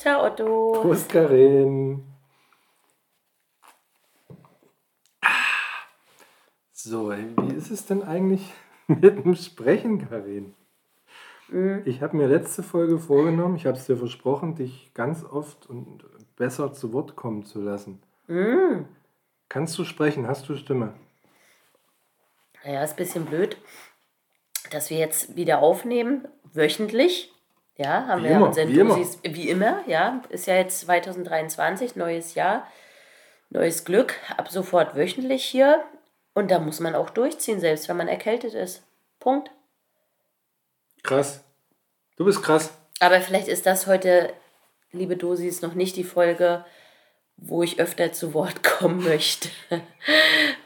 Prost, Herr Otto. Prost, Karin. So, wie ist es denn eigentlich mit dem Sprechen, Karin? Mhm. Ich habe mir letzte Folge vorgenommen, ich habe es dir versprochen, dich ganz oft und besser zu Wort kommen zu lassen. Mhm. Kannst du sprechen? Hast du Stimme? Naja, ist ein bisschen blöd, dass wir jetzt wieder aufnehmen, wöchentlich. Ja, haben Wie wir immer, unseren wie immer. Dosis, wie immer, ja. Ist ja jetzt 2023, neues Jahr, neues Glück. Ab sofort wöchentlich hier. Und da muss man auch durchziehen, selbst wenn man erkältet ist. Punkt. Krass. Du bist krass. Aber vielleicht ist das heute, liebe Dosis, noch nicht die Folge, wo ich öfter zu Wort kommen möchte,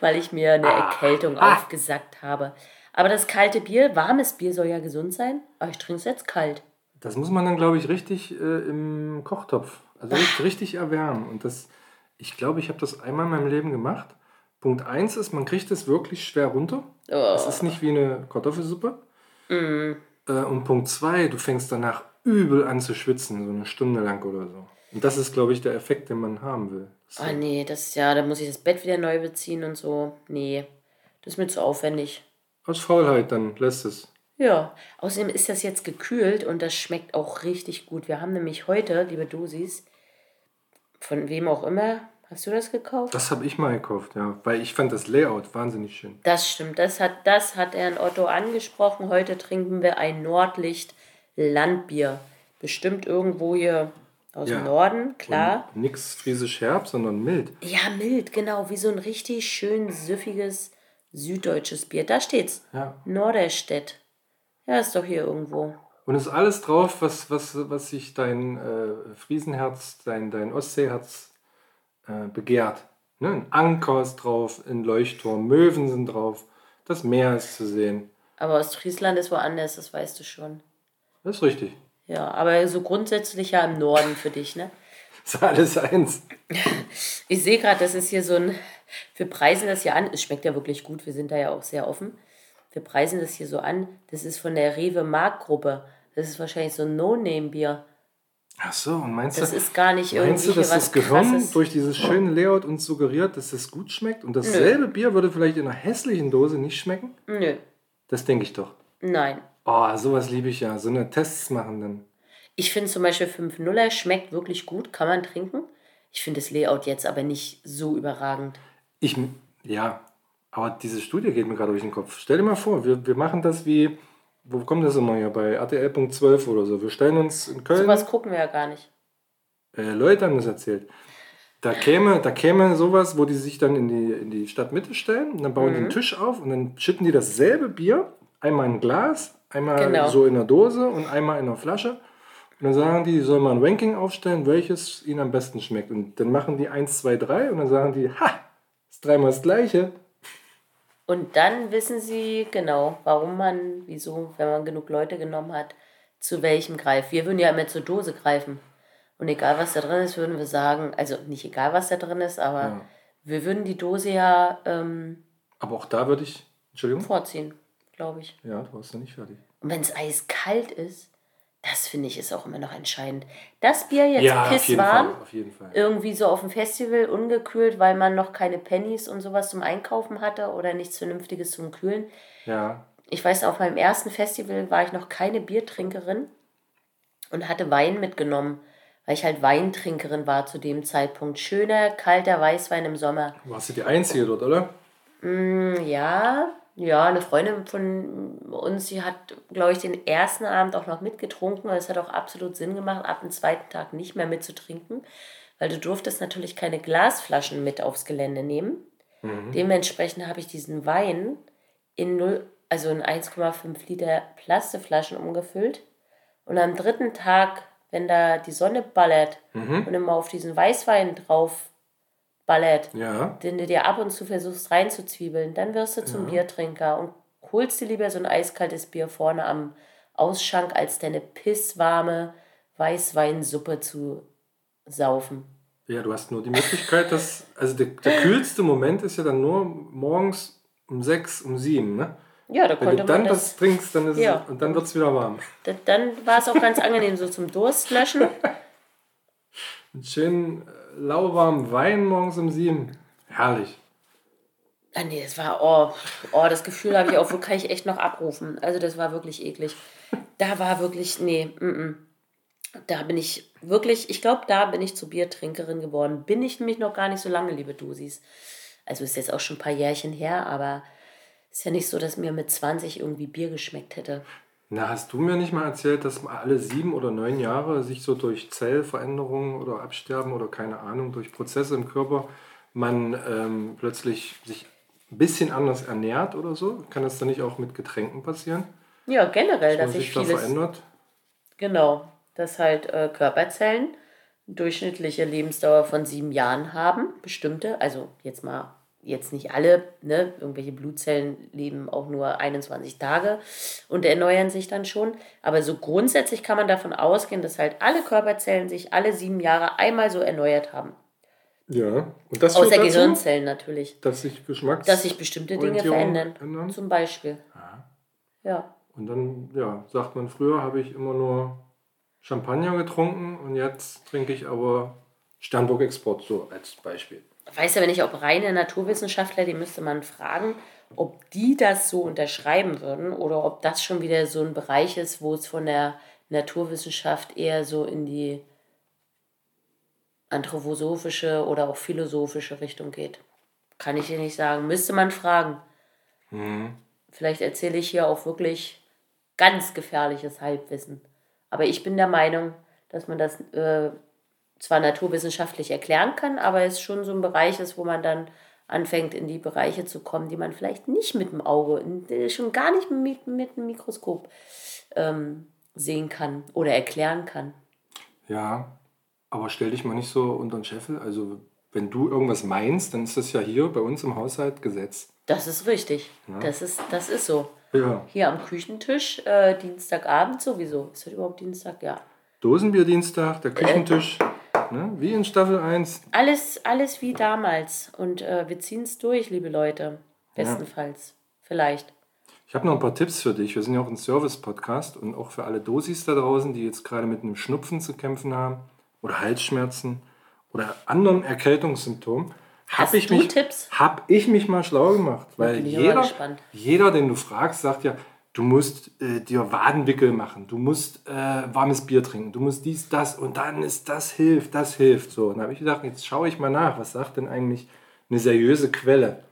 weil ich mir eine Erkältung aufgesackt habe. Aber das kalte Bier, warmes Bier soll ja gesund sein, aber ich trinke es jetzt kalt. Das muss man dann, glaube ich, richtig äh, im Kochtopf, also richtig, erwärmen. Und das, ich glaube, ich habe das einmal in meinem Leben gemacht. Punkt 1 ist, man kriegt es wirklich schwer runter. Oh. Es ist nicht wie eine Kartoffelsuppe. Äh, und Punkt 2, du fängst danach übel an zu schwitzen, so eine Stunde lang oder so. Und das ist, glaube ich, der Effekt, den man haben will. So. Oh nee, das ist ja, da muss ich das Bett wieder neu beziehen und so. Nee, das ist mir zu aufwendig. Aus Faulheit dann lässt es. Ja, außerdem ist das jetzt gekühlt und das schmeckt auch richtig gut. Wir haben nämlich heute, liebe Dosis, von wem auch immer, hast du das gekauft? Das habe ich mal gekauft, ja. Weil ich fand das Layout wahnsinnig schön. Das stimmt, das hat, das hat Herrn Otto angesprochen. Heute trinken wir ein Nordlicht Landbier. Bestimmt irgendwo hier aus Ja. dem Norden, klar. Und nix friesisch herb, sondern mild. Ja, mild, genau, wie so ein richtig schön süffiges süddeutsches Bier. Da steht's. Ja. Norderstedt. Ja, ist doch hier irgendwo. Und es ist alles drauf, was, was, was sich dein äh, Friesenherz, dein, dein Ostseeherz äh, begehrt. Ne? Ein Anker ist drauf, ein Leuchtturm, Möwen sind drauf, das Meer ist zu sehen. Aber Ostfriesland ist woanders, das weißt du schon. Das ist richtig. Ja, aber so grundsätzlich ja im Norden für dich, ne? Das ist alles eins. Ich sehe gerade, das ist hier so ein. Wir preisen das hier an. Es schmeckt ja wirklich gut. Wir sind da ja auch sehr offen. Wir preisen das hier so an. Das ist von der Rewe Mark-Gruppe. Das ist wahrscheinlich so ein No-Name-Bier. Ach so, und meinst Das du, ist gar nicht meinst du, dass das Gehirn krasses. durch dieses schöne Layout uns suggeriert, dass es gut schmeckt? Und dasselbe Bier würde vielleicht in einer hässlichen Dose nicht schmecken? Nö, Das denke ich doch. nein. Oh, sowas liebe ich ja. So eine Tests machen dann. Ich finde zum Beispiel 5-0er schmeckt wirklich gut, kann man trinken. Ich finde das Layout jetzt aber nicht so überragend. Ich, ja, aber diese Studie geht mir gerade durch den Kopf. Stell dir mal vor, wir, wir machen das wie, wo kommt das immer hier, bei RTL.12 oder so. Wir stellen uns in Köln, Sowas gucken wir ja gar nicht. äh, Leute haben das erzählt. Da käme, da käme sowas, wo die sich dann in die, in die Stadtmitte stellen und dann bauen die einen Tisch auf und dann schütten die dasselbe Bier, einmal in ein Glas, einmal Genau. so in einer Dose und einmal in einer Flasche. Und dann sagen die, die sollen mal ein Ranking aufstellen, welches ihnen am besten schmeckt. Und dann machen die 1, 2, 3 und dann sagen die, ha, ist dreimal das gleiche. Und dann wissen sie genau, warum man, wieso, wenn man genug Leute genommen hat, zu welchem greift. Wir würden ja immer zur Dose greifen. Und egal was da drin ist, würden wir sagen, also nicht egal was da drin ist, aber Ja. wir würden die Dose ja ähm, Aber auch da würde ich, Entschuldigung, vorziehen, glaube ich. ja, du warst ja nicht fertig. Und wenn es eiskalt ist, das finde ich ist auch immer noch entscheidend. Das Bier jetzt pisswarm, jeden Fall. irgendwie so auf dem Festival ungekühlt, weil man noch keine Pennies und sowas zum Einkaufen hatte oder nichts Vernünftiges zum Kühlen. Ja, Ich weiß, auf meinem ersten Festival war ich noch keine Biertrinkerin und hatte Wein mitgenommen, weil ich halt Weintrinkerin war zu dem Zeitpunkt. Schöner, kalter Weißwein im Sommer. du warst ja die Einzige dort, oder? Mm, Ja, ja, eine Freundin von uns, die hat, glaube ich, den ersten Abend auch noch mitgetrunken. Es hat auch absolut Sinn gemacht, ab dem zweiten Tag nicht mehr mitzutrinken, weil du durftest natürlich keine Glasflaschen mit aufs Gelände nehmen. Dementsprechend habe ich diesen Wein in 0, also in 1,5 Liter Plastikflaschen umgefüllt. Und am dritten Tag, wenn da die Sonne ballert und immer auf diesen Weißwein drauf ballert, Ja. den du dir ab und zu versuchst reinzuzwiebeln, dann wirst du zum Biertrinker und holst dir lieber so ein eiskaltes Bier vorne am Ausschank, als deine pisswarme Weißweinsuppe zu saufen. Ja, du hast nur die Möglichkeit, dass, also der, der kühlste Moment ist ja dann nur morgens um sechs, um sieben, ne? Ja, da Wenn konnte du dann man das, das. trinkst, dann ist Ja. es, und dann wird es wieder warm. da- Dann war es auch ganz angenehm, so zum Durstlöschen. Einen schönen äh, lauwarmen Wein morgens um sieben. Herrlich. Ah, nee, das war, oh, oh das Gefühl habe ich auch, wo kann ich echt noch abrufen. Also, das war wirklich eklig. Da war wirklich, nee, mm, mm. da bin ich wirklich, ich glaube, da bin ich zur Biertrinkerin geworden. Bin ich nämlich noch gar nicht so lange, liebe Dusis. Also, ist jetzt auch schon ein paar Jährchen her, aber ist ja nicht so, dass mir mit 20 irgendwie Bier geschmeckt hätte. Na, hast du mir nicht mal erzählt, dass alle sieben oder neun Jahre sich so durch Zellveränderungen oder Absterben oder keine Ahnung, durch Prozesse im Körper man ähm, plötzlich sich ein bisschen anders ernährt oder so? Kann das dann nicht auch mit Getränken passieren? Ja, generell, dass, dass sich da verändert? Genau, dass halt äh, Körperzellen durchschnittliche Lebensdauer von sieben Jahren haben, bestimmte, also jetzt mal, jetzt nicht alle, ne, irgendwelche Blutzellen leben auch nur 21 Tage und erneuern sich dann schon, aber so grundsätzlich kann man davon ausgehen, dass halt alle Körperzellen sich alle sieben Jahre einmal so erneuert haben. Ja, und das Außer dazu, Gehirnzellen natürlich. Dass sich Geschmacks Dass sich bestimmte Dinge verändern. Ändern. Zum Beispiel. Aha. Ja. Und dann, ja, sagt man, früher habe ich immer nur Champagner getrunken und jetzt trinke ich aber Sternburg Export, so als Beispiel. Weiß aber nicht, ob reine Naturwissenschaftler, die müsste man fragen, ob die das so unterschreiben würden oder ob das schon wieder so ein Bereich ist, wo es von der Naturwissenschaft eher so in die anthroposophische oder auch philosophische Richtung geht. Kann ich dir nicht sagen. Müsste man fragen. Mhm. Vielleicht erzähle ich hier auch wirklich ganz gefährliches Halbwissen. Aber ich bin der Meinung, dass man das äh, zwar naturwissenschaftlich erklären kann, aber es schon so ein Bereich ist, wo man dann anfängt, in die Bereiche zu kommen, die man vielleicht nicht mit dem Auge, schon gar nicht mit, mit dem Mikroskop ähm, sehen kann oder erklären kann. Ja, aber stell dich mal nicht so unter den Scheffel. Also, wenn du irgendwas meinst, dann ist das ja hier bei uns im Haushalt Gesetz. Das ist richtig. Ja. Das, ist, das ist so. Ja. Hier am Küchentisch, äh, Dienstagabend sowieso. Ist heute überhaupt Dienstag? Ja. Dosenbierdienstag, der Küchentisch. Äh. Ne? Wie in Staffel 1. Alles, alles wie damals. Und äh, wir ziehen es durch, liebe Leute. Bestenfalls. Ja. Vielleicht. Ich habe noch ein paar Tipps für dich. Wir sind ja auch ein Service-Podcast und auch für alle Dosis da draußen, die jetzt gerade mit einem Schnupfen zu kämpfen haben oder Halsschmerzen oder anderen Erkältungssymptomen, habe ich, mich, hab ich mich mal schlau gemacht. Weil jeder, jeder, den du fragst, sagt ja, du musst äh, dir Wadenwickel machen, du musst äh, warmes Bier trinken, du musst dies, das und dann ist das hilft, das hilft. So, und da habe ich gedacht, jetzt schaue ich mal nach, was sagt denn eigentlich eine seriöse Quelle?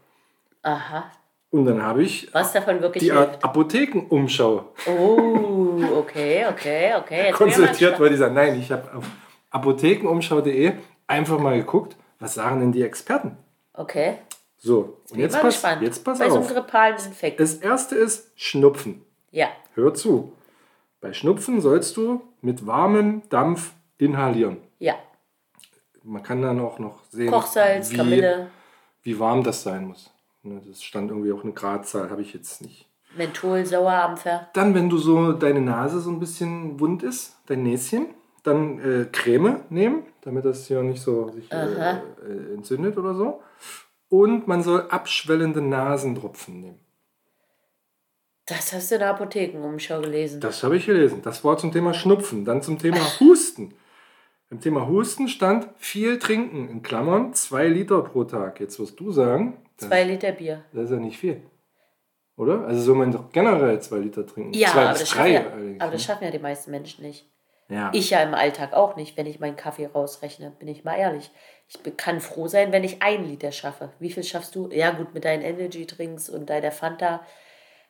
Aha. Und dann habe ich was davon wirklich die hilft? Apothekenumschau. Oh, okay, okay, okay. Jetzt konsultiert, weil die sagen, nein, ich habe auf apothekenumschau.de einfach mal geguckt, was sagen denn die Experten? Okay. So, jetzt und jetzt pass, gespannt. jetzt pass Bei auf. so einem grippalen Infekt. Das erste ist Schnupfen. Ja. Hör zu. Bei Schnupfen sollst du mit warmem Dampf inhalieren. Ja. Man kann dann auch noch sehen, Kochsalz, wie, Kamille. wie warm das sein muss. Ne, das stand irgendwie auch eine Gradzahl, habe ich jetzt nicht. Menthol, Sauerampfer. Dann, wenn du so deine Nase so ein bisschen wund ist, dein Näschen, dann äh, Creme nehmen, damit das hier nicht so sich äh, äh, entzündet oder so. Und man soll abschwellende Nasentropfen nehmen. Das hast du in der Apothekenumschau gelesen. Das habe ich gelesen. Das war zum Thema Schnupfen. Dann zum Thema Husten. Im Thema Husten stand viel trinken, in Klammern zwei Liter pro Tag. Jetzt wirst du sagen. Zwei Liter Bier. Das ist ja nicht viel. Oder? Also soll man doch generell zwei Liter trinken. Ja, zwei aber, das drei, ja, aber das ne? schaffen ja die meisten Menschen nicht. Ja. Ich ja im Alltag auch nicht, wenn ich meinen Kaffee rausrechne, bin ich mal ehrlich. Ich kann froh sein, wenn ich ein Liter schaffe. Wie viel schaffst du? Ja, gut, mit deinen Energy-Drinks und deiner Fanta.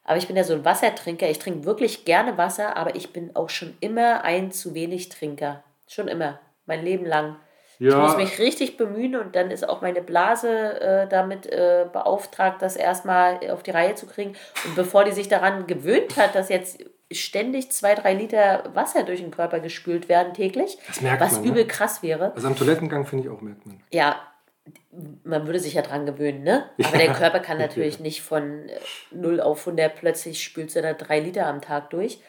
Aber ich bin ja so ein Wassertrinker. Ich trinke wirklich gerne Wasser, aber ich bin auch schon immer ein zu wenig Trinker. Schon immer. Mein Leben lang. Ja. Ich muss mich richtig bemühen und dann ist auch meine Blase äh, damit äh, beauftragt, das erstmal auf die Reihe zu kriegen. Und bevor die sich daran gewöhnt hat, dass jetzt ständig zwei, drei Liter Wasser durch den Körper gespült werden täglich. Das merkt was man. Was übel ne? krass wäre. Also am Toilettengang finde ich auch merkt man. Ja, man würde sich ja dran gewöhnen, ne? Aber ja. der Körper kann natürlich nicht von 0 äh, auf 100 plötzlich spült er da drei Liter am Tag durch.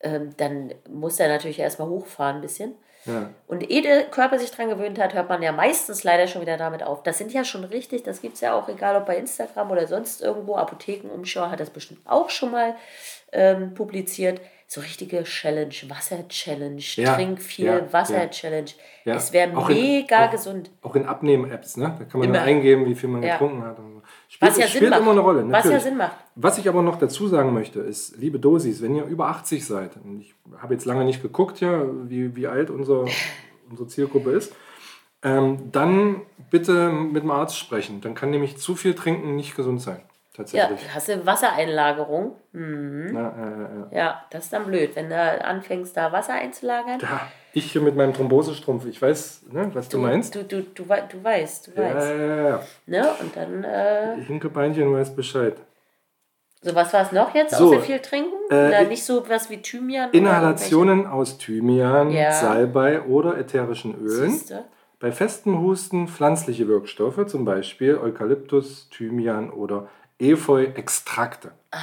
Ähm, dann muss er natürlich erstmal hochfahren ein bisschen. Ja. Und ehe der Körper sich dran gewöhnt hat, hört man ja meistens leider schon wieder damit auf. Das sind ja schon richtig, das gibt es ja auch, egal ob bei Instagram oder sonst irgendwo. Apothekenumschau hat das bestimmt auch schon mal ähm, publiziert. so richtige Challenge, Wasser-Challenge, Ja, trink viel ja, Wasser-Challenge. Ja. Es wäre Auch in- mega auch- gesund. Auch in Abnehmen-Apps, ne? Da kann man dann eingeben, wie viel man getrunken hat. Und so. Spielt, Was ja Sinn spielt macht. immer eine Rolle. Was ja natürlich. Sinn macht. Was ich aber noch dazu sagen möchte, ist, liebe Dosis, wenn ihr über 80 seid, und ich habe jetzt lange nicht geguckt, ja, wie, wie alt unser, unsere Zielgruppe ist, ähm, dann bitte mit dem Arzt sprechen. Dann kann nämlich zu viel trinken nicht gesund sein. Ja, Tatsächlich. hast du Wassereinlagerung? Na, äh, äh, Ja, das ist dann blöd, wenn du anfängst, da Wasser einzulagern. ja, ich hier mit meinem Thrombosestrumpf, ich weiß, ne, was du, meinst. Du, du, du, du weißt, du Ja, weißt. ja, ja, ja. Ne? Und dann, äh, Hinkebeinchen weiß Bescheid. so was war es noch jetzt, So, außer viel trinken? äh, nicht so was wie Thymian? oder Inhalationen aus Thymian, Ja. Salbei oder ätherischen Ölen. Siehste? Bei festem Husten pflanzliche Wirkstoffe, zum Beispiel Eukalyptus, Thymian oder Efeu-Extrakte. Ah,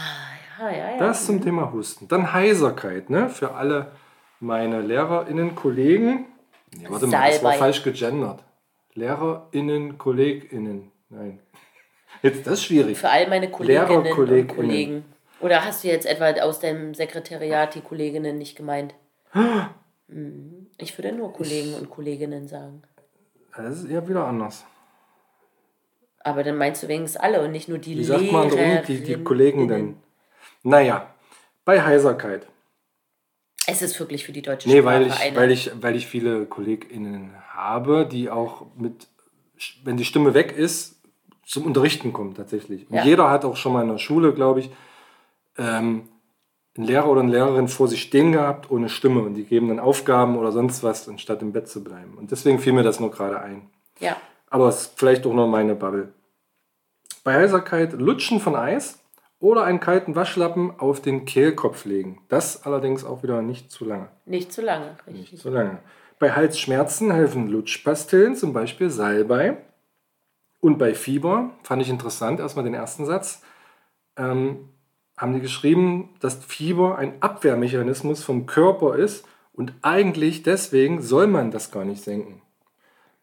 ja, ja, ja. Das zum Thema Husten. Dann Heiserkeit, ne? Für alle meine LehrerInnen, Kollegen. Nee, warte mal, das war Salbei. falsch gegendert. LehrerInnen, KollegInnen. Nein. Jetzt, das ist schwierig. Für all meine Kolleginnen und Lehrerkolleginnen. Kollegen. Oder hast du jetzt etwa aus deinem Sekretariat die Kolleginnen nicht gemeint? Mhm. Ich würde nur Kollegen und Kolleginnen sagen. Das ist eher wieder anders. Aber dann meinst du wenigstens alle und nicht nur die Wie sagt man die, die Kollegen denn? Naja, bei Heiserkeit. Es ist wirklich für die deutsche Nee, Sprache weil ich, eine. weil, ich, weil ich viele KollegInnen habe, die auch mit, wenn die Stimme weg ist, zum Unterrichten kommen tatsächlich. Und Ja. jeder hat auch schon mal in der Schule, glaube ich, ähm, einen Lehrer oder eine Lehrerin vor sich stehen gehabt ohne Stimme und die geben dann Aufgaben oder sonst was, anstatt im Bett zu bleiben. Und deswegen fiel mir das nur gerade ein. ja. Aber es ist vielleicht auch nur meine Bubble. Bei Heiserkeit Lutschen von Eis oder einen kalten Waschlappen auf den Kehlkopf legen. Das allerdings auch wieder nicht zu lange. Nicht zu lange, richtig. Nicht so lange. Bei Halsschmerzen helfen Lutschpastillen, zum Beispiel Salbei. Und bei Fieber, fand ich interessant, erstmal den ersten Satz, ähm, haben die geschrieben, dass Fieber ein Abwehrmechanismus vom Körper ist und eigentlich deswegen soll man das gar nicht senken.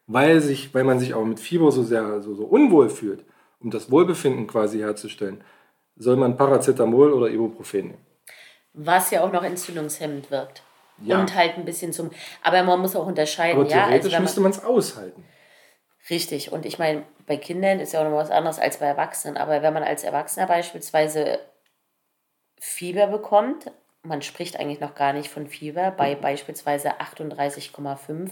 Weil, sich, weil man sich auch mit Fieber so sehr so, so unwohl fühlt, um das Wohlbefinden quasi herzustellen, soll man Paracetamol oder Ibuprofen nehmen. Was ja auch noch entzündungshemmend wirkt. Ja. Und halt ein bisschen zum. Aber man muss auch unterscheiden, Aber ja. Also theoretisch man, müsste man es aushalten. Richtig. Und ich meine, bei Kindern ist ja auch noch was anderes als bei Erwachsenen. Aber wenn man als Erwachsener beispielsweise Fieber bekommt, man spricht eigentlich noch gar nicht von Fieber, bei beispielsweise 38,5.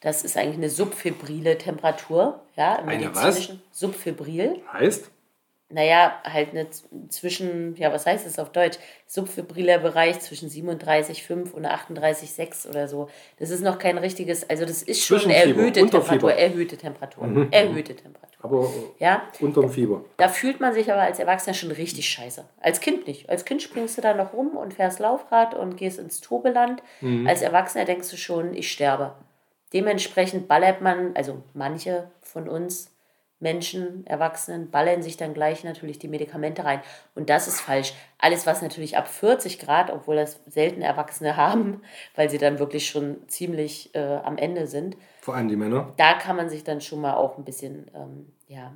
Das ist eigentlich eine subfebrile Temperatur. Ja, im Eine was? medizinischen- Subfibril. Heißt, Naja, halt eine zwischen, ja, was heißt das auf Deutsch? Subfibriler Bereich zwischen 37,5 und 38,6 oder so. Das ist noch kein richtiges, also das ist schon Zwischenfieber, erhöhte. Temperatur, erhöhte Temperatur, erhöhte Temperatur. aber Ja, unterm Fieber. da fühlt man sich aber als Erwachsener schon richtig scheiße. Als Kind nicht. Als Kind springst du da noch rum und fährst Laufrad und gehst ins Tobeland. Als Erwachsener denkst du schon, ich sterbe. Dementsprechend ballert man, also manche von uns Menschen, Erwachsenen, ballern sich dann gleich natürlich die Medikamente rein. Und das ist falsch. Alles, was natürlich ab 40 Grad, obwohl das selten Erwachsene haben, weil sie dann wirklich schon ziemlich äh, am Ende sind, Vor allem die Männer. da kann man sich dann schon mal auch ein bisschen, ähm, ja,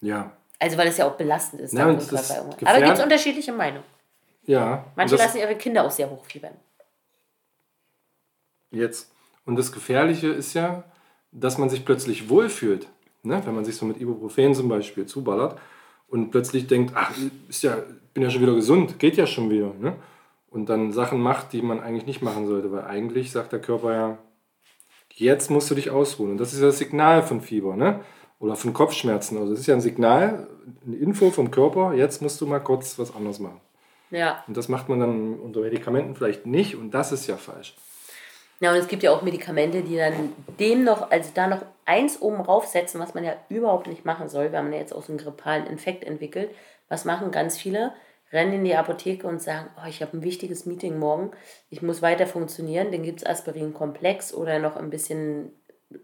Ja. also weil es ja auch belastend ist. Ja, dann das ist. Aber gibt es unterschiedliche Meinungen. Ja. Manche lassen ihre Kinder auch sehr hochfiebern. jetzt. Und das Gefährliche ist ja, dass man sich plötzlich wohlfühlt. Ne? Wenn man sich so mit Ibuprofen zum Beispiel zuballert und plötzlich denkt, ach, ist ja, bin ja schon wieder gesund, geht ja schon wieder. Ne? Und dann Sachen macht, die man eigentlich nicht machen sollte, weil eigentlich sagt der Körper ja, jetzt musst du dich ausruhen. Und das ist ja das Signal von Fieber, ne? Oder von Kopfschmerzen. Also das ist ja ein Signal, eine Info vom Körper, jetzt musst du mal kurz was anderes machen. Ja. Und das macht man dann unter Medikamenten vielleicht nicht und das ist ja falsch. Ja, und es gibt ja auch Medikamente, die dann dem noch, also da noch eins oben raufsetzen, was man ja überhaupt nicht machen soll, wenn man jetzt auch so einen grippalen Infekt entwickelt. Was machen ganz viele? Rennen in die Apotheke und sagen, oh, ich habe ein wichtiges Meeting morgen, ich muss weiter funktionieren, dann gibt es Aspirin-Komplex oder noch ein bisschen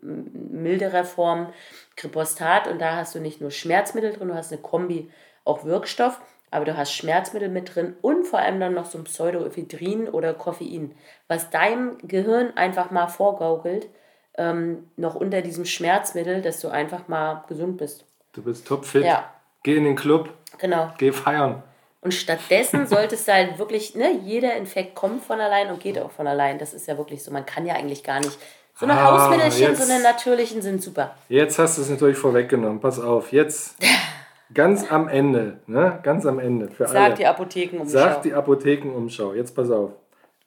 milderer Form Kripostat und da hast du nicht nur Schmerzmittel drin, du hast eine Kombi auch Wirkstoff, aber du hast Schmerzmittel mit drin und vor allem dann noch so ein Pseudoephedrin oder Koffein, was deinem Gehirn einfach mal vorgaukelt, ähm, noch unter diesem Schmerzmittel, dass du einfach mal gesund bist. Du bist topfit. Ja. Geh in den Club, Genau. geh feiern. Und stattdessen solltest du halt wirklich, ne, jeder Infekt kommt von allein und geht auch von allein. Das ist ja wirklich so. Man kann ja eigentlich gar nicht. So eine Ah, Hausmittelchen, jetzt- so eine natürlichen sind super. Jetzt hast du es natürlich vorweggenommen. Pass auf, jetzt ganz am Ende, ne? Ganz am Ende für alle. Sagt die Apothekenumschau. Sagt die Apothekenumschau. Jetzt pass auf.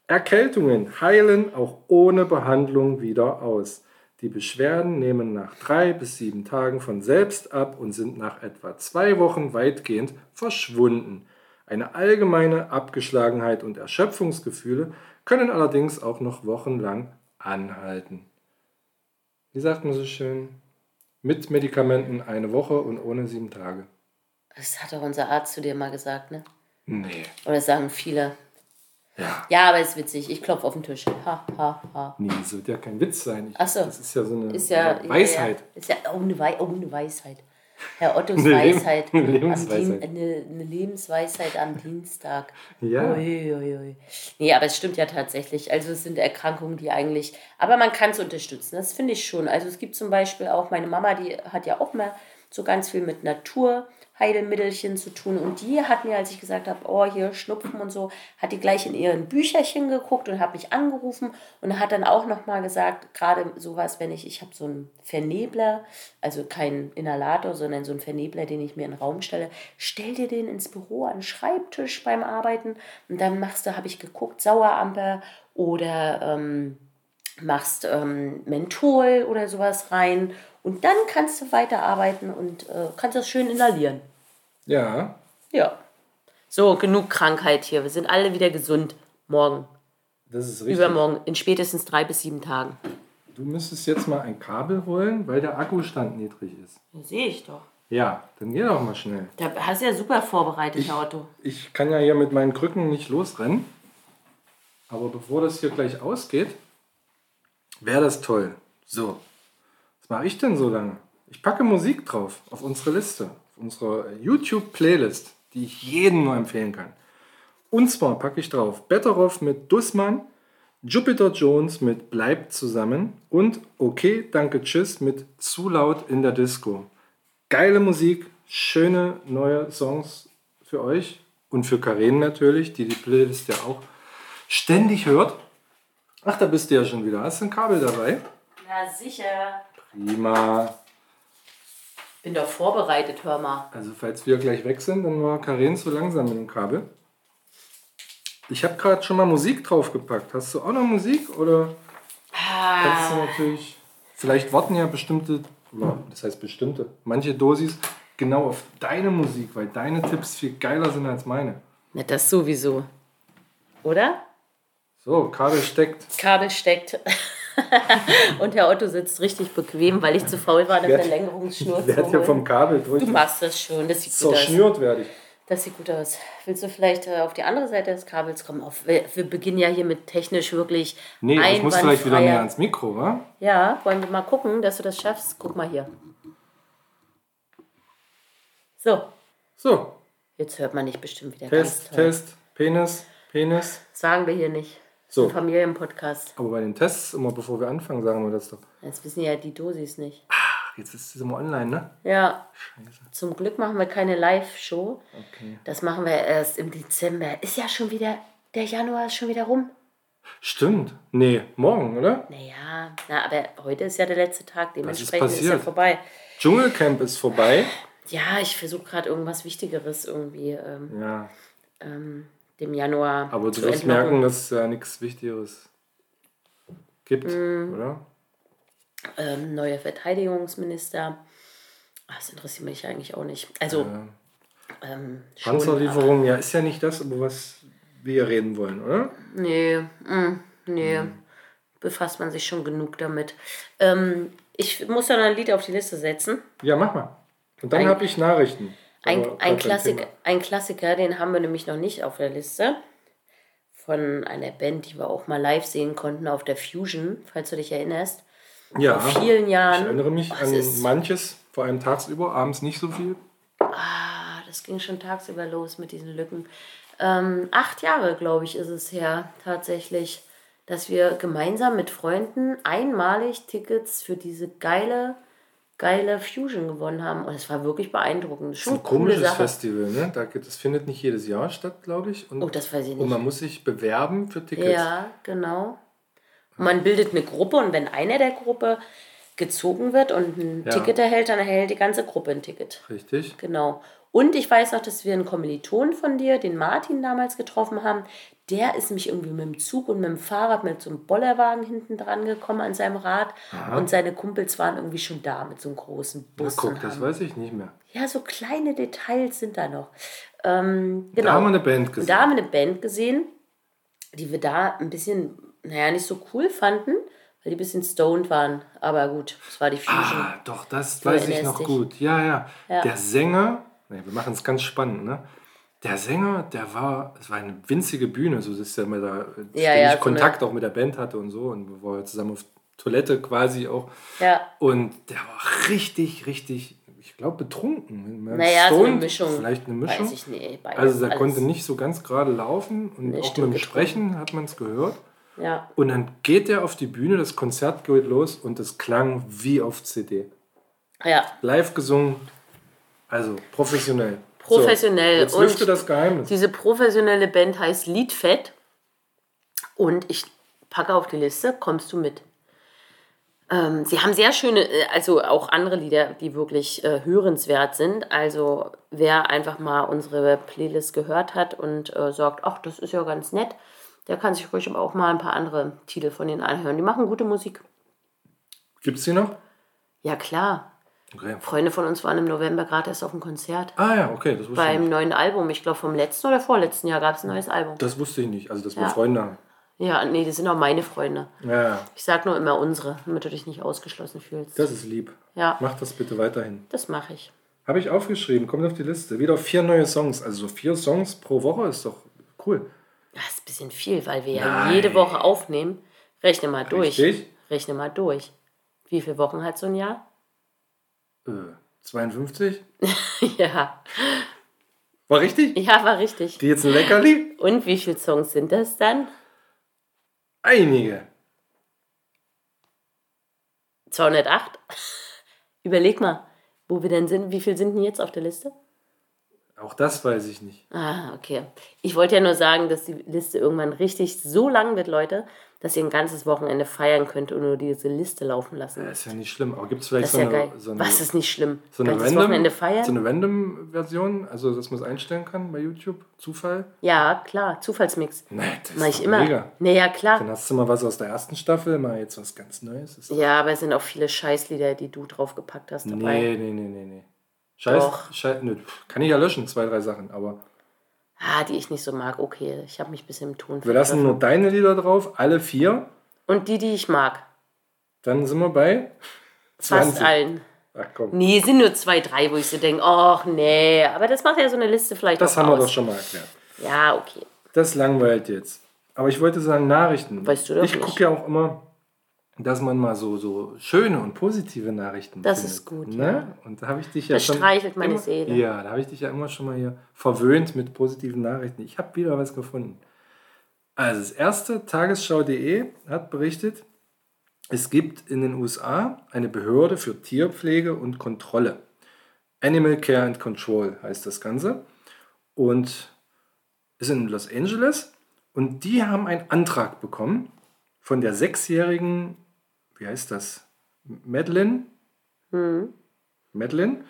Erkältungen heilen auch ohne Behandlung wieder aus. Die Beschwerden nehmen nach drei bis sieben Tagen von selbst ab und sind nach etwa zwei Wochen weitgehend verschwunden. Eine allgemeine Abgeschlagenheit und Erschöpfungsgefühle können allerdings auch noch wochenlang anhalten. Wie sagt man so schön? Mit Medikamenten eine Woche und ohne sieben Tage. Das hat doch unser Arzt zu dir mal gesagt, ne? Nee. Oder sagen viele. Ja. Ja, aber ist witzig. Ich klopfe auf den Tisch. Ha, ha, ha. Nee, das wird ja kein Witz sein. Ich, Ach so. Das ist ja so eine Ist ja. Weisheit. Ja, ist ja oh, eine, Wei oh, eine Weisheit. Herr Ottos Eine Leb- Weisheit. eine am Lebensweisheit. Eine, eine Lebensweisheit am Dienstag. Ja. Ui, ui, ui. Nee, aber es stimmt ja tatsächlich. Also es sind Erkrankungen, die eigentlich. Aber man kann es unterstützen. Das finde ich schon. Also es gibt zum Beispiel auch meine Mama, die hat ja auch mal so ganz viel mit Naturheilmittelchen zu tun. Und die hat mir, als ich gesagt habe, oh, hier Schnupfen und so, hat die gleich in ihren Bücherchen geguckt und hat mich angerufen und hat dann auch nochmal gesagt, gerade sowas, wenn ich, ich habe so einen Vernebler, also kein Inhalator, sondern so einen Vernebler, den ich mir in den Raum stelle, stell dir den ins Büro an den Schreibtisch beim Arbeiten und dann machst du, habe ich geguckt, Saueramper oder ähm, machst ähm, Menthol oder sowas rein und dann kannst du weiterarbeiten und äh, kannst das schön inhalieren. Ja. Ja. So, genug Krankheit hier. Wir sind alle wieder gesund. Morgen, Das ist richtig. übermorgen, in spätestens drei bis sieben Tagen. Du müsstest jetzt mal ein Kabel holen, weil der Akkustand niedrig ist. Sehe ich doch. Ja, dann geh doch mal schnell. Da hast du ja super vorbereitet, Herr Otto. Ich kann ja hier mit meinen Krücken nicht losrennen. Aber bevor das hier gleich ausgeht, wäre das toll. So, was mache ich denn so lange? Ich packe Musik drauf auf unsere Liste, auf unsere YouTube-Playlist, die ich jedem nur empfehlen kann. Und zwar packe ich drauf Betteroff mit Dussmann, Jupiter Jones mit Bleibt zusammen und Okay, danke, tschüss mit Zu laut in der Disco. Geile Musik, schöne neue Songs für euch und für Karen natürlich, die die Playlist ja auch ständig hört. Ach, da bist du ja schon wieder. Hast du ein Kabel dabei? Na sicher. Prima. Bin doch vorbereitet, hör mal. Also falls wir gleich weg sind, dann war Karen zu langsam mit dem Kabel. Ich habe gerade schon mal Musik draufgepackt. Hast du auch noch Musik oder kannst du natürlich? Vielleicht warten ja bestimmte, das heißt bestimmte, manche Dosis genau auf deine Musik, weil deine Tipps viel geiler sind als meine. Na, das sowieso. Oder? So, Kabel steckt. Kabel steckt. Und Herr Otto sitzt richtig bequem, weil ich zu faul war, eine Werd- Verlängerungsschnur zu hier holen. vom Kabel durch. Du machst das schon, das sieht gut aus. Zerschnürt werde ich. Das sieht gut aus. Willst du vielleicht äh, auf die andere Seite des Kabels kommen? Auf, wir, wir beginnen ja hier mit technisch wirklich Nee, ich muss vielleicht wieder näher ans Mikro, wa? Ja, wollen wir mal gucken, dass du das schaffst? Guck mal hier. So, So, jetzt hört man nicht bestimmt wieder Test. Test, Penis, Penis. Sagen wir hier nicht. So. Ein Familienpodcast. Aber bei den Tests, immer bevor wir anfangen, sagen wir das doch. Jetzt wissen ja die Dosis nicht. Ach, jetzt ist es immer online, ne? Ja, Scheiße. zum Glück machen wir keine Live-Show. Okay. Das machen wir erst im Dezember. Ist ja schon wieder, der Januar ist schon wieder rum. Stimmt. Nee, morgen, oder? Naja, na, aber heute ist ja der letzte Tag, dementsprechend ist, ja passiert? vorbei. Dschungelcamp ist vorbei. Ja, ich versuche gerade irgendwas Wichtigeres irgendwie ähm, Ja, ähm, dem Januar aber du wirst merken, dass es ja nichts Wichtigeres gibt, Mm. oder? ähm, neuer Verteidigungsminister. Ach, das interessiert mich eigentlich auch nicht. Also, Ja. ähm, schon, aber- Panzerlieferung, ja, ist ja nicht das, über was wir reden wollen, oder? Nee, mm, nee. Hm. Befasst man sich schon genug damit. Ähm, ich muss ja noch ein Lied auf die Liste setzen. Ja, mach mal. Und dann habe ich Nachrichten. Ein, ein, Thema. ein Klassiker, den haben wir nämlich noch nicht auf der Liste. Von einer Band, die wir auch mal live sehen konnten auf der Fusion, falls du dich erinnerst. Ja, Vor vielen Jahren. ich erinnere mich Was an manches, vor allem tagsüber, abends nicht so viel. Ah, das ging schon tagsüber los mit diesen Lücken. Ähm, acht Jahre, glaube ich, ist es her, tatsächlich, dass wir gemeinsam mit Freunden einmalig Tickets für diese geile geile Fusion gewonnen haben. Und es war wirklich beeindruckend. Das ist ein komisches. Festival, ne? Da, das findet nicht jedes Jahr statt, glaube ich. Und, Oh, das weiß ich und nicht. man muss sich bewerben für Tickets. Ja, genau. Und man bildet eine Gruppe und wenn einer der Gruppe gezogen wird und ein Ja. Ticket erhält, dann erhält die ganze Gruppe ein Ticket. Richtig. Genau. Und ich weiß noch, dass wir einen Kommiliton von dir, den Martin, damals getroffen haben. Der ist mich irgendwie mit dem Zug und mit dem Fahrrad mit so einem Bollerwagen hinten dran gekommen an seinem Rad. Und seine Kumpels waren irgendwie schon da mit so einem großen Na, Bus. guck, und das haben, weiß ich nicht mehr. ja, so kleine Details sind da noch. Ähm, genau. Da haben wir eine Band Und gesehen. da haben wir eine Band gesehen, die wir da ein bisschen, naja, nicht so cool fanden, weil die ein bisschen stoned waren. Aber gut, es war die Fusion. Ah, doch, das weiß ich noch gut. Ja, ja, Ja. Der Sänger, nee, wir machen es ganz spannend, ne? Der Sänger, der war, es war eine winzige Bühne, so dass er mit da Ja, ständig ja, so Kontakt auch mit der Band hatte und so und wir waren zusammen auf Toilette quasi auch. Ja, Und der war richtig, richtig, ich glaube, betrunken. Man naja, so eine Mischung. Vielleicht eine Mischung. Weiß ich nicht. beides, Also der konnte nicht so ganz gerade laufen und Nee, auch mit dem Sprechen hat man es gehört. Ja, Und dann geht er auf die Bühne, das Konzert geht los und es klang wie auf CD. ja. Live gesungen, also professionell. Professionell. So, jetzt Und lüfte das Geheimnis. Diese professionelle Band heißt Liedfett. Und ich packe auf die Liste, kommst du mit. Ähm, sie haben sehr schöne, äh, also auch andere Lieder, die wirklich äh, hörenswert sind. Also wer einfach mal unsere Playlist gehört hat und äh, sagt, ach, das ist ja ganz nett, der kann sich ruhig aber auch mal ein paar andere Titel von denen anhören. Die machen gute Musik. Gibt es die noch? Ja klar. Okay. Freunde von uns waren im November gerade erst auf dem Konzert. Ah ja, okay, das wusste, ich Beim neuen Album. Ich glaube, vom letzten oder vorletzten Jahr gab es ein neues Album. das wusste ich nicht. Also, dass wir Ja. Freunde haben. Ja, nee, das sind auch meine Freunde. Ja, ja, Ich sag nur immer unsere, damit du dich nicht ausgeschlossen fühlst. das ist lieb. Ja. Mach das bitte weiterhin. Das mache ich. Habe ich aufgeschrieben, kommt auf die Liste. Wieder vier neue Songs. Also so vier Songs pro Woche ist doch cool. Das ist ein bisschen viel, weil wir ja Nein. jede Woche aufnehmen. Rechne mal durch. Richtig? Rechne mal durch. Wie viele Wochen hat so ein Jahr? Äh, 52? ja. War richtig? Ja, war richtig. Die jetzt ein Leckerli? Und wie viele Songs sind das dann? Einige. 208? Überleg mal, wo wir denn sind. Wie viel sind denn jetzt auf der Liste? Auch das weiß ich nicht. Ah, okay. Ich wollte ja nur sagen, dass die Liste irgendwann richtig so lang wird, Leute, dass ihr ein ganzes Wochenende feiern könnt und nur diese Liste laufen lassen. Das ist ja nicht schlimm. Aber gibt es vielleicht Das so ja eine, so eine, Was ist nicht schlimm? so eine random, Wochenende feiern? so eine Random-Version? Also, dass man es einstellen kann bei YouTube? Zufall? ja, klar. Zufallsmix. Nee, das Mach ist ich immer. mega. Naja, klar. Dann hast du mal was aus der ersten Staffel, mal jetzt was ganz Neues. Ja, aber es sind auch viele Scheißlieder, die du draufgepackt hast dabei. nee, nee, nee, nee, nee. Scheiß. Scheiß, nö, kann ich ja löschen, zwei, drei Sachen. Aber Ah, die ich nicht so mag. Okay, ich habe mich ein bisschen im Ton wir lassen nur deine Lieder drauf, alle vier. Und die, die ich mag. Dann sind wir bei Fast 20. allen. Ach komm, Nee, sind nur zwei, drei, wo ich so denke, ach nee. Aber das macht ja so eine Liste vielleicht das haben wir aus. doch schon mal erklärt. Ja, okay. Das langweilt jetzt. Aber ich wollte sagen, Nachrichten. Weißt du doch Ich gucke ja auch immer, dass man mal so, so schöne und positive Nachrichten Das findet. ist gut, ne? ja. Und da habe ich dich ja Das schon. streichelt meine immer, Seele. Ja, da habe ich dich ja immer schon mal hier verwöhnt mit positiven Nachrichten. Ich habe wieder was gefunden. Also, das erste, tagesschau.de hat berichtet, es gibt in den USA eine Behörde für Tierpflege und Kontrolle. Animal Care and Control heißt das Ganze. Und ist in Los Angeles. Und die haben einen Antrag bekommen von der sechsjährigen, wie heißt das? Madeline? Madeline.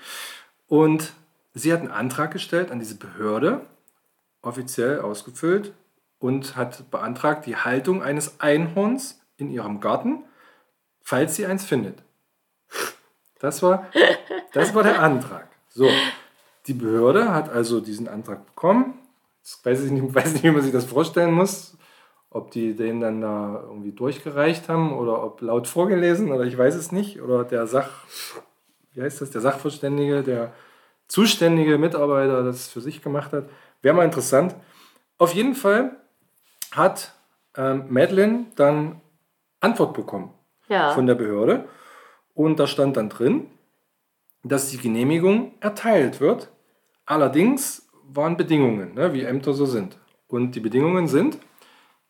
Und sie hat einen Antrag gestellt an diese Behörde, offiziell ausgefüllt, und hat beantragt die Haltung eines Einhorns in ihrem Garten, falls sie eins findet. Das war, das war der Antrag. So, die Behörde hat also diesen Antrag bekommen. Jetzt weiß ich nicht, weiß nicht, wie man sich das vorstellen muss. Ob die den dann da irgendwie durchgereicht haben oder ob laut vorgelesen oder ich weiß es nicht. Oder der Sach, wie heißt das, der Sachverständige, der zuständige Mitarbeiter das für sich gemacht hat. Wäre mal interessant. Auf jeden Fall hat ähm, Madeline dann Antwort bekommen Ja. von der Behörde. Und da stand dann drin, dass die Genehmigung erteilt wird. Allerdings waren Bedingungen, ne, wie Ämter so sind. Und die Bedingungen sind,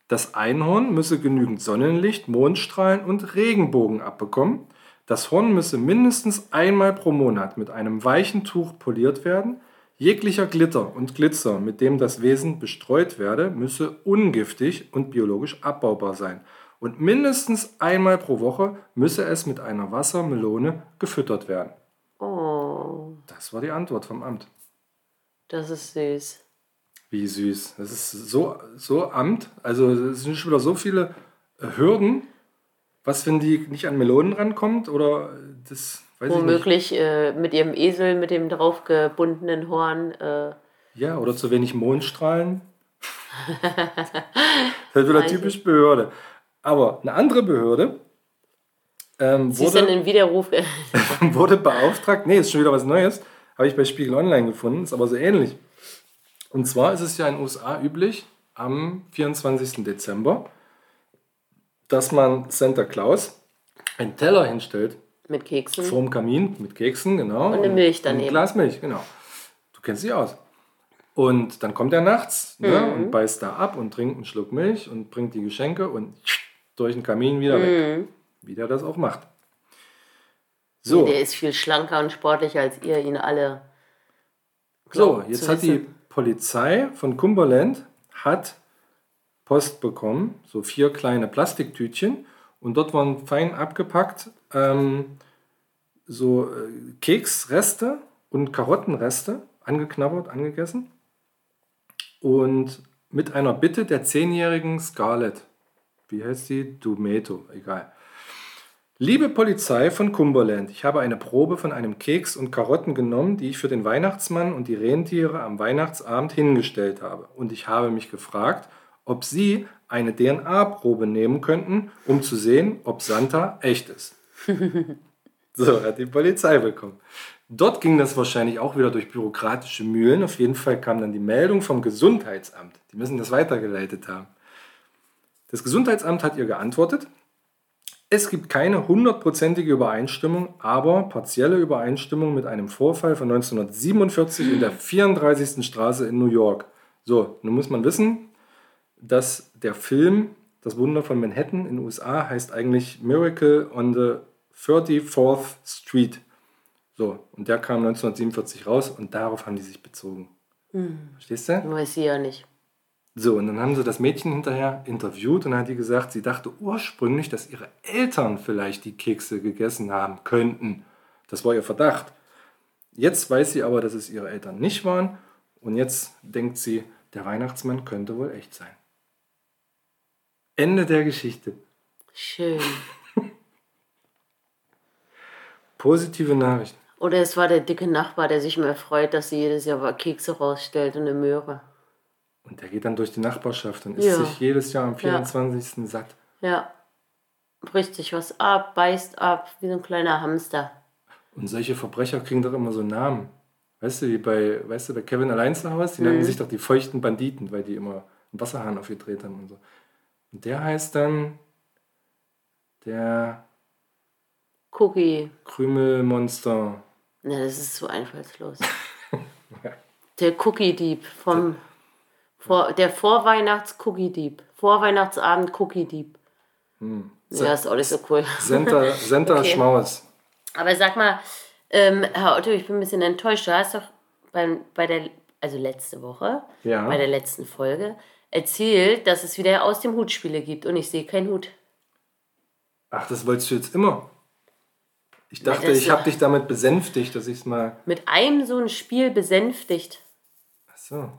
das Einhorn müsse genügend Sonnenlicht, Mondstrahlen und Regenbogen abbekommen, Das Horn müsse mindestens einmal pro Monat mit einem weichen Tuch poliert werden. Jeglicher Glitter und Glitzer, mit dem das Wesen bestreut werde, müsse ungiftig und biologisch abbaubar sein. Und mindestens einmal pro Woche müsse es mit einer Wassermelone gefüttert werden. Oh, Das war die Antwort vom Amt. das ist süß. Wie süß. Das ist so, so Amt. Also es sind schon wieder so viele äh, Hürden. Was, wenn die nicht an Melonen rankommt? Oder das weiß ich nicht. Womöglich äh, mit ihrem Esel, mit dem draufgebundenen Horn. Äh, Ja, oder zu wenig Mondstrahlen. das ist wieder typisch Behörde. Aber eine andere Behörde ähm, sie ist dann wurde, in Widerruf. wurde beauftragt, nee, ist schon wieder was Neues, habe ich bei Spiegel Online gefunden, ist aber so ähnlich. Und zwar ist es ja in den USA üblich, am 24. Dezember, dass man Santa Claus einen Teller hinstellt mit Keksen. vorm Kamin mit Keksen, genau. Und eine Milch daneben. ein Glas Milch, genau. Du kennst dich aus. Und dann kommt er nachts ne, Mhm. und beißt da ab und trinkt einen Schluck Milch und bringt die Geschenke und durch den Kamin wieder weg. Mhm. Wie der das auch macht. So, Der ist viel schlanker und sportlicher als ihr ihn alle. so glaubt jetzt zu hat die wissen. Polizei von Cumberland hat Post bekommen, so vier kleine Plastiktütchen und dort waren fein abgepackt ähm, so äh, Keksreste und Karottenreste, angeknabbert, angegessen. Und mit einer Bitte der zehnjährigen Scarlett. Wie heißt sie? Dumeto, egal. Liebe Polizei von Cumberland, ich habe eine Probe von einem Keks und Karotten genommen, die ich für den Weihnachtsmann und die Rentiere am Weihnachtsabend hingestellt habe. Und ich habe mich gefragt, ob Sie eine DNA-Probe nehmen könnten, um zu sehen, ob Santa echt ist. So, hat die Polizei bekommen. Dort ging das wahrscheinlich auch wieder durch bürokratische Mühlen. Auf jeden Fall kam dann die Meldung vom Gesundheitsamt. Die müssen das weitergeleitet haben. Das Gesundheitsamt hat ihr geantwortet, es gibt keine hundertprozentige Übereinstimmung, aber partielle Übereinstimmung mit einem Vorfall von 1947 in der 34. Straße in New York. So, nun muss man wissen, dass der Film Das Wunder von Manhattan in den USA heißt eigentlich Miracle on the 34th Street. So, und der kam 1947 raus und darauf haben die sich bezogen. Verstehst du? Weiß sie ja nicht. So, und dann haben sie das Mädchen hinterher interviewt und dann hat die gesagt, sie dachte ursprünglich, dass ihre Eltern vielleicht die Kekse gegessen haben könnten. Das war ihr Verdacht. Jetzt weiß sie aber, dass es ihre Eltern nicht waren und jetzt denkt sie, der Weihnachtsmann könnte wohl echt sein. Ende der Geschichte. Schön. Positive Nachrichten. Oder es war der dicke Nachbar, der sich immer freut, dass sie jedes Jahr Kekse rausstellt und eine Möhre. Und der geht dann durch die Nachbarschaft und isst Ja. sich jedes Jahr am 24. satt. Ja. Bricht sich was ab, beißt ab, wie so ein kleiner Hamster. Und solche Verbrecher kriegen doch immer so Namen. Weißt du, wie bei, weißt du, bei Kevin allein zu Hause, die nannten sich doch die feuchten Banditen, weil die immer einen Wasserhahn aufgedreht haben und so. Und der heißt dann der Cookie. Krümelmonster. Na, das ist so einfallslos. der Cookie-Dieb vom. Vor, der Vorweihnachts-Cookie-Dieb. Vorweihnachtsabend-Cookie-Dieb. Ja, ist auch nicht so cool. Senta, Senta Okay. Schmaus. Aber sag mal, ähm, Herr Otto, ich bin ein bisschen enttäuscht. Du hast doch beim, bei der, also letzte Woche, Ja. bei der letzten Folge, erzählt, dass es wieder aus dem Hut Spiele gibt und ich sehe keinen Hut. Ach, das wolltest du jetzt immer. Ich dachte, ich habe dich damit besänftigt, dass ich es mal. Mit einem so ein Spiel besänftigt. Ach so.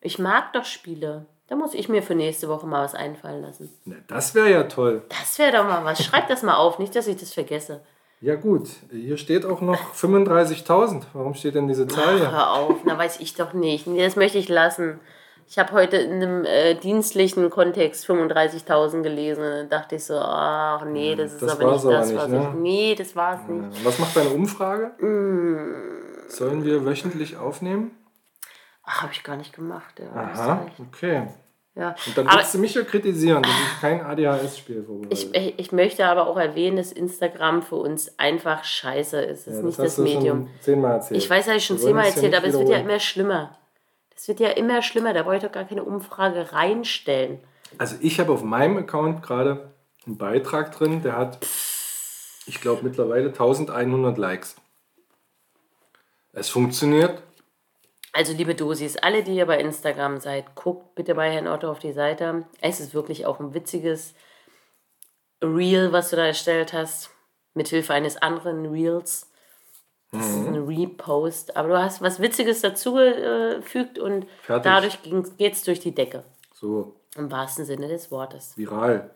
Ich mag doch Spiele. Da muss ich mir für nächste Woche mal was einfallen lassen. Na, das wäre ja toll. Das wäre doch mal was. Schreib das mal auf, nicht, dass ich das vergesse. Ja, gut. Hier steht auch noch 35.000. Warum steht denn diese Zahl hier? Hör auf, na weiß ich doch nicht. Nee, das möchte ich lassen. Ich habe heute in einem äh, dienstlichen Kontext 35.000 gelesen und dann dachte ich so, ach nee, das ist das aber nicht das, nicht, was ne? ich... Nee, das war's nicht. Was macht deine Umfrage? Sollen wir wöchentlich aufnehmen? Ach, habe ich gar nicht gemacht. Ja, Aha, okay. ja. Und dann willst du mich ja kritisieren, dass ich kein ADHS-Spiel vorbereite. ich, ich ich möchte aber auch erwähnen, dass Instagram für uns einfach scheiße ist. Es ist Ja, nicht das du Medium. schon zehnmal erzählt. Ich weiß, habe ich schon zehnmal es ja erzählt, aber es wird ja immer schlimmer. Das wird ja immer schlimmer. Da brauche ich doch gar keine Umfrage reinstellen. Also ich habe auf meinem Account gerade einen Beitrag drin, der hat Ich glaube mittlerweile 1100 Likes. Es funktioniert. Also liebe Dosis, alle, die ihr bei Instagram seid, guckt bitte bei Herrn Otto auf die Seite. Es ist wirklich auch ein witziges Reel, was du da erstellt hast, mithilfe eines anderen Reels. Das ist ein Repost. Aber du hast was Witziges dazugefügt und Fertig. dadurch geht es durch die Decke. So, Im wahrsten Sinne des Wortes. viral.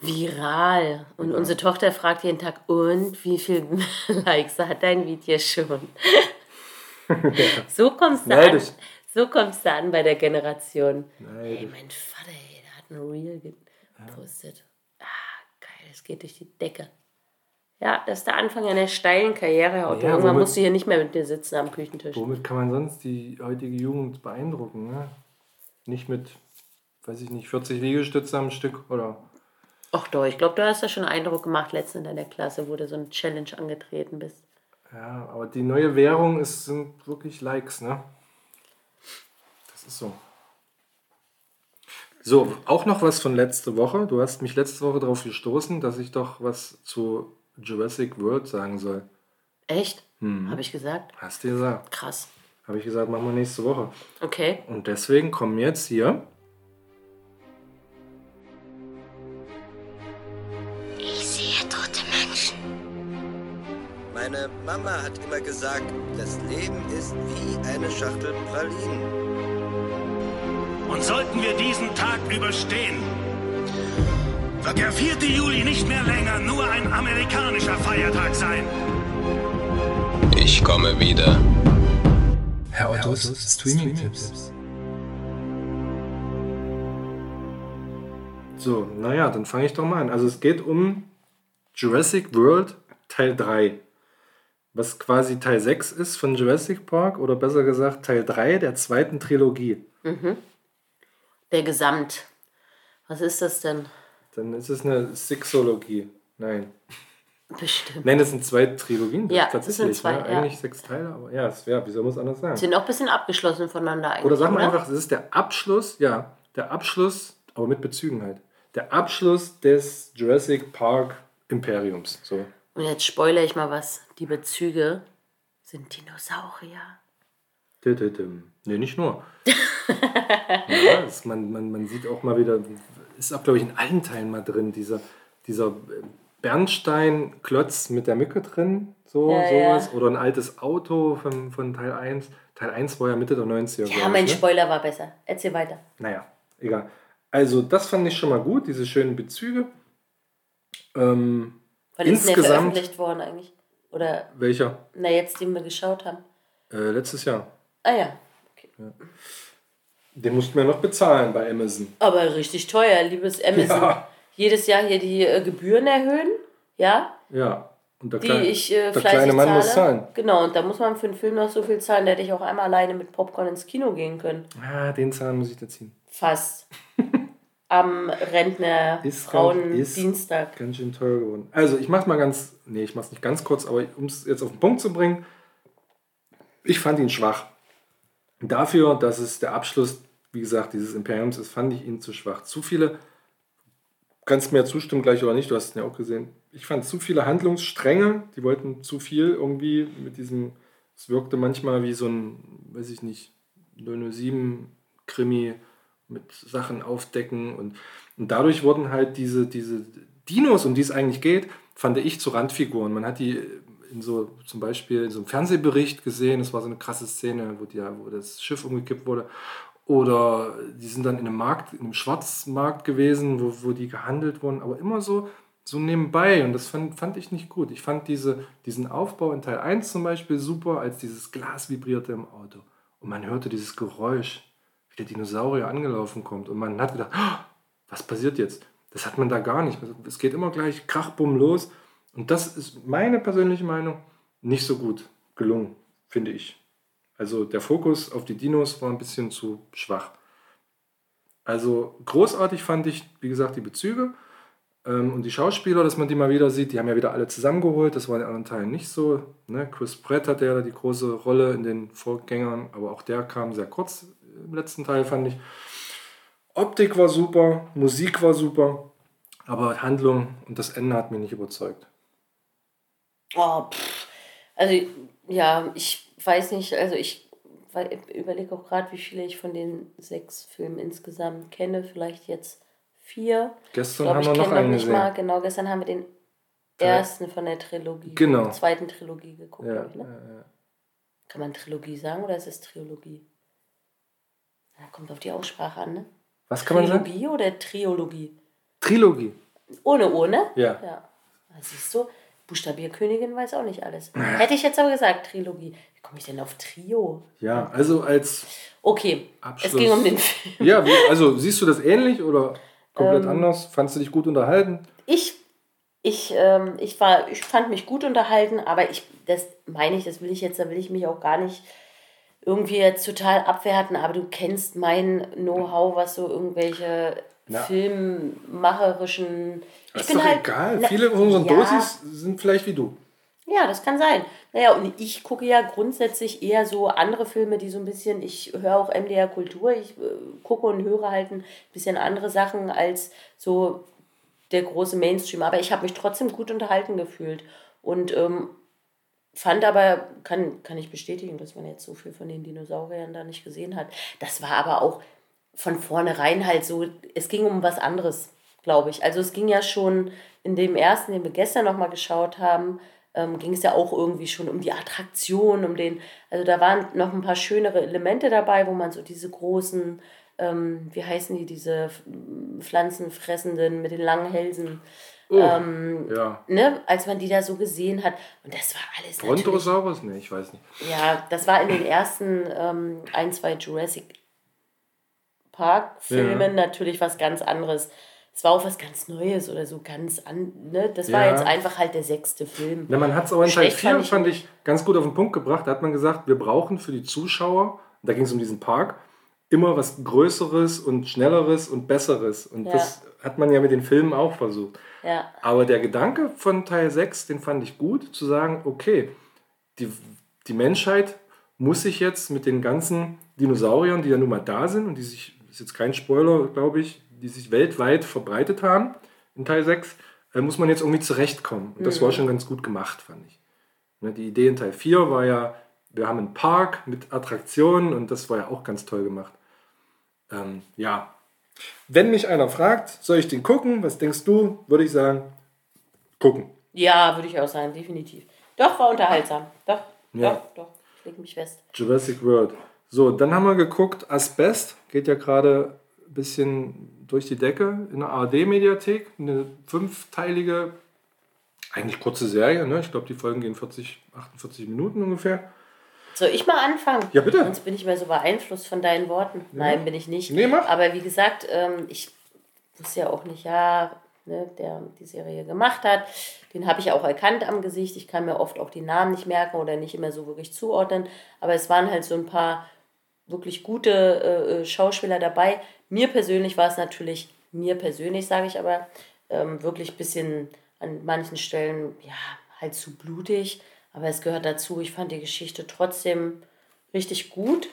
Viral. Und unsere Tochter fragt jeden Tag, und wie viele Likes hat dein Video schon? So kommst du an. So kommst du an bei der Generation. Neidisch. Ey, mein Vater, ey, der hat ein Reel gepostet. Ah, geil, es geht durch die Decke. Ja, das ist der Anfang einer steilen Karriere. Ja, Irgendwann womit- musst du hier nicht mehr mit dir sitzen am Küchentisch. Womit kann man sonst die heutige Jugend beeindrucken? Ne? Nicht mit, weiß ich nicht, 40 Liegestütze am Stück oder. Ach doch, ich glaube, du hast ja schon Eindruck gemacht letztens in der Klasse, wo du so eine Challenge angetreten bist. Ja, aber die neue Währung ist, sind wirklich Likes, ne? Das ist so. So, auch noch was von letzte Woche. Du hast mich letzte Woche darauf gestoßen, dass ich doch was zu Jurassic World sagen soll. Echt? Mhm. Habe ich gesagt? Hast du gesagt? Krass. Habe ich gesagt, machen wir nächste Woche. Okay. Und deswegen kommen jetzt hier. Meine Mama hat immer gesagt, das Leben ist wie eine Schachtel Pralinen. Und sollten wir diesen Tag überstehen, wird der 4. Juli nicht mehr länger nur ein amerikanischer Feiertag sein. Ich komme wieder. Herr Ottos Streaming-Tipps. So, naja, dann fange ich doch mal an. Also es geht um Jurassic World Teil 3. Was quasi Teil 6 ist von Jurassic Park oder besser gesagt Teil 3 der zweiten Trilogie. Der Gesamt. Was ist das denn? Dann ist es eine Sixologie. Nein. Bestimmt. Nein, das sind zwei Trilogien. Ja, das tatsächlich. sind zwei, ne? ja. Eigentlich sechs Teile, aber ja, es wäre, wie soll man es anders sagen? Sind auch ein bisschen abgeschlossen voneinander eigentlich. Oder sagen wir einfach, es ist der Abschluss, ja, der Abschluss, aber mit Bezügen halt. Der Abschluss des Jurassic Park Imperiums. So. Und jetzt spoilere ich mal was. Die Bezüge sind Dinosaurier. Nee, nicht nur. ja, es, man, man, man sieht auch mal wieder, ist auch, glaube ich, in allen Teilen mal drin, dieser, dieser Bernsteinklotz mit der Mücke drin, so, Ja, sowas. ja. Oder ein altes Auto von, von Teil 1. Teil 1 war ja Mitte der 90er. Ja, mein ich, ne? Spoiler war besser. Erzähl weiter. Naja, egal. Also, das fand ich schon mal gut, diese schönen Bezüge. Ähm, Wann ist denn der Insgesamt- veröffentlicht worden eigentlich? Oder, welcher? na jetzt, den wir geschaut haben. Äh, letztes Jahr. Ah ja. Okay. Den mussten wir noch bezahlen bei Amazon. Aber richtig teuer, liebes Amazon. Ja. Jedes Jahr hier die äh, Gebühren erhöhen, ja, Ja. Und der, die kleine- ich äh, der fleißig kleine Mann zahle. muss zahlen. Genau, und da muss man für einen Film noch so viel zahlen, da hätte ich auch einmal alleine mit Popcorn ins Kino gehen können. Ah, den Zahn muss ich da ziehen. Fast. Am Rentner Ist Frauen ganz-. Ganz schön teuer geworden. Also, ich mach's mal ganz. Nee, ich mach's nicht ganz kurz, aber um es jetzt auf den Punkt zu bringen, ich fand ihn schwach. Dafür, dass es der Abschluss, wie gesagt, dieses Imperiums ist, fand ich ihn zu schwach. Zu viele, kannst mir ja zustimmen gleich oder nicht, du hast es ja auch gesehen. Ich fand zu viele Handlungsstränge, die wollten zu viel irgendwie mit diesem, es wirkte manchmal wie so ein, weiß ich nicht, 007-Krimi mit Sachen aufdecken und, und dadurch wurden halt diese, diese Dinos, um die es eigentlich geht, fand ich zu Randfiguren. Man hat die in so zum Beispiel in so einem Fernsehbericht gesehen, das war so eine krasse Szene, wo, die, wo das Schiff umgekippt wurde. Oder die sind dann in einem Markt, in einem Schwarzmarkt gewesen, wo, wo die gehandelt wurden, aber immer so, so nebenbei. Und das fand, fand ich nicht gut. Ich fand diese, diesen Aufbau in Teil 1 zum Beispiel super, als dieses Glas vibrierte im Auto. Und man hörte dieses Geräusch, wie der Dinosaurier angelaufen kommt. Und man hat gedacht, "Ah, was passiert jetzt? Das hat man da gar nicht. Es geht immer gleich krachbumm los. Und das ist meine persönliche Meinung nicht so gut gelungen, finde ich. Also der Fokus auf die Dinos war ein bisschen zu schwach. Also großartig fand ich, wie gesagt, die Bezüge ähm, und die Schauspieler, dass man die mal wieder sieht. Die haben ja wieder alle zusammengeholt. Das war in anderen Teilen nicht so. Ne? Chris Pratt hatte ja die große Rolle in den Vorgängern, aber auch der kam sehr kurz im letzten Teil, fand ich. Optik war super, Musik war super, aber Handlung und das Ende hat mich nicht überzeugt. Oh, pff. Also, ja, ich weiß nicht, also ich überlege auch gerade, wie viele ich von den sechs Filmen insgesamt kenne. Vielleicht jetzt vier. Gestern glaub, haben ich wir noch einen nicht gesehen. mal, genau, gestern haben wir den ersten von der Trilogie, Genau. zweiten Trilogie geguckt. Ja, ich, ne? Kann man Trilogie sagen oder ist es Trilogie? Ja, kommt auf die Aussprache an, ne? Was kann man sagen? Trilogie oder Triologie? Trilogie. Ohne O, ne? Ja. Ja. Das siehst du, Buchstabierkönigin weiß auch nicht alles. Hätte ich jetzt aber gesagt, Trilogie. Wie komme ich denn auf Trio? Ja, also als Okay, Abschluss. es ging um den Film. Ja, also siehst du das ähnlich oder komplett Ähm. anders? Fandst du dich gut unterhalten? Ich, ich, ähm, ich, war, ich fand mich gut unterhalten, aber ich, das meine ich, das will ich jetzt, da will ich mich auch gar nicht irgendwie jetzt total abwerten, aber du kennst mein Know-how, was so irgendwelche Ja. filmmacherischen. Das ist doch egal. na, Viele von unseren ja, Dosis sind vielleicht wie du. Ja, das kann sein. Naja, und ich gucke ja grundsätzlich eher so andere Filme, die so ein bisschen, ich höre auch MDR Kultur, ich äh, gucke und höre halt ein bisschen andere Sachen als so der große Mainstream. Aber ich habe mich trotzdem gut unterhalten gefühlt. Und ähm, fand aber, kann, kann ich bestätigen, dass man jetzt so viel von den Dinosauriern da nicht gesehen hat. Das war aber auch von vornherein halt so, es ging um was anderes, glaube ich. Also es ging ja schon in dem ersten, den wir gestern nochmal geschaut haben, ähm, ging es ja auch irgendwie schon um die Attraktion, um den, also da waren noch ein paar schönere Elemente dabei, wo man so diese großen, ähm, wie heißen die, diese pflanzenfressenden mit den langen Hälsen, ähm, Ja. ne, als man die da so gesehen hat. Und das war alles Brontosaurus? Nee, ich weiß nicht. ja, das war in den ersten ähm, ein, zwei Jurassic Park-Filmen natürlich was ganz anderes. Es war auch was ganz Neues oder so ganz an. Ne? Das war Ja. jetzt einfach halt der sechste Film. Na, man hat es aber in Teil Schlecht 4, fand ich ganz gut auf den Punkt gebracht. Da hat man gesagt, wir brauchen für die Zuschauer, da ging es um diesen Park, immer was Größeres und Schnelleres und Besseres. Und Ja. das hat man ja mit den Filmen auch versucht. Ja, Aber der Gedanke von Teil 6, den fand ich gut, zu sagen, okay, die, die Menschheit muss sich jetzt mit den ganzen Dinosauriern, die ja nun mal da sind und die sich, ist jetzt kein Spoiler, glaube ich, die sich weltweit verbreitet haben in Teil 6, äh, muss man jetzt irgendwie zurechtkommen. Und das war schon ganz gut gemacht, fand ich. Ne, die Idee in Teil 4 war ja, wir haben einen Park mit Attraktionen und das war ja auch ganz toll gemacht. Ähm, ja. Wenn mich einer fragt, soll ich den gucken? Was denkst du? Würde ich sagen, gucken. ja würde ich auch sagen, definitiv. Doch, war unterhaltsam. Doch, Ja. doch, doch. Ich leg mich fest. Jurassic World. So, dann haben wir geguckt, Asbest geht ja gerade ein bisschen durch die Decke in der ARD-Mediathek. Eine fünfteilige, eigentlich kurze Serie. Ne? Ich glaube, die Folgen gehen 40, 48 Minuten ungefähr. Soll ich mal anfangen? Ja, bitte. Sonst bin ich immer so beeinflusst von deinen Worten. Nein, bin ich nicht. Nee, mach. Aber wie gesagt, ähm, ich wusste ja auch nicht, ja, ne, der die Serie gemacht hat. Den habe ich auch erkannt am Gesicht. Ich kann mir oft auch die Namen nicht merken oder nicht immer so wirklich zuordnen. Aber es waren halt so ein paar wirklich gute äh, äh, Schauspieler dabei. Mir persönlich war es natürlich, mir persönlich sage ich aber, ähm, wirklich ein bisschen an manchen Stellen, ja, halt zu blutig. Aber es gehört dazu. Ich fand die Geschichte trotzdem richtig gut.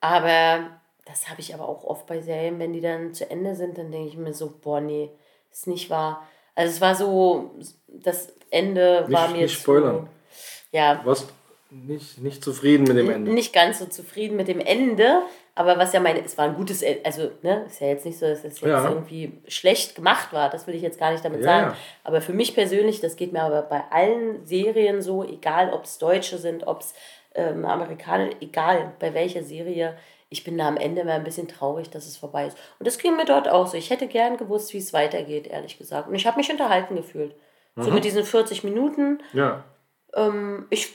Aber das habe ich aber auch oft bei Serien, wenn die dann zu Ende sind, dann denke ich mir so, boah, nee, ist nicht wahr. Also es war so, das Ende war Nicht- mir nicht spoilern. zu, ja, Warst nicht, nicht zufrieden mit dem Ende? nicht ganz so zufrieden mit dem Ende, aber was ja meine, es war ein gutes also ne, ist ja jetzt nicht so, dass es jetzt Ja. irgendwie schlecht gemacht war, das will ich jetzt gar nicht damit Ja, sagen. Aber für mich persönlich, das geht mir aber bei allen Serien so, egal ob es Deutsche sind, ob es ähm, Amerikaner, egal bei welcher Serie, ich bin da am Ende immer ein bisschen traurig, dass es vorbei ist. Und das ging mir dort auch so. Ich hätte gern gewusst, wie es weitergeht, ehrlich gesagt. Und ich habe mich unterhalten gefühlt. So Mhm. mit diesen 40 Minuten, Ja. ähm, ich,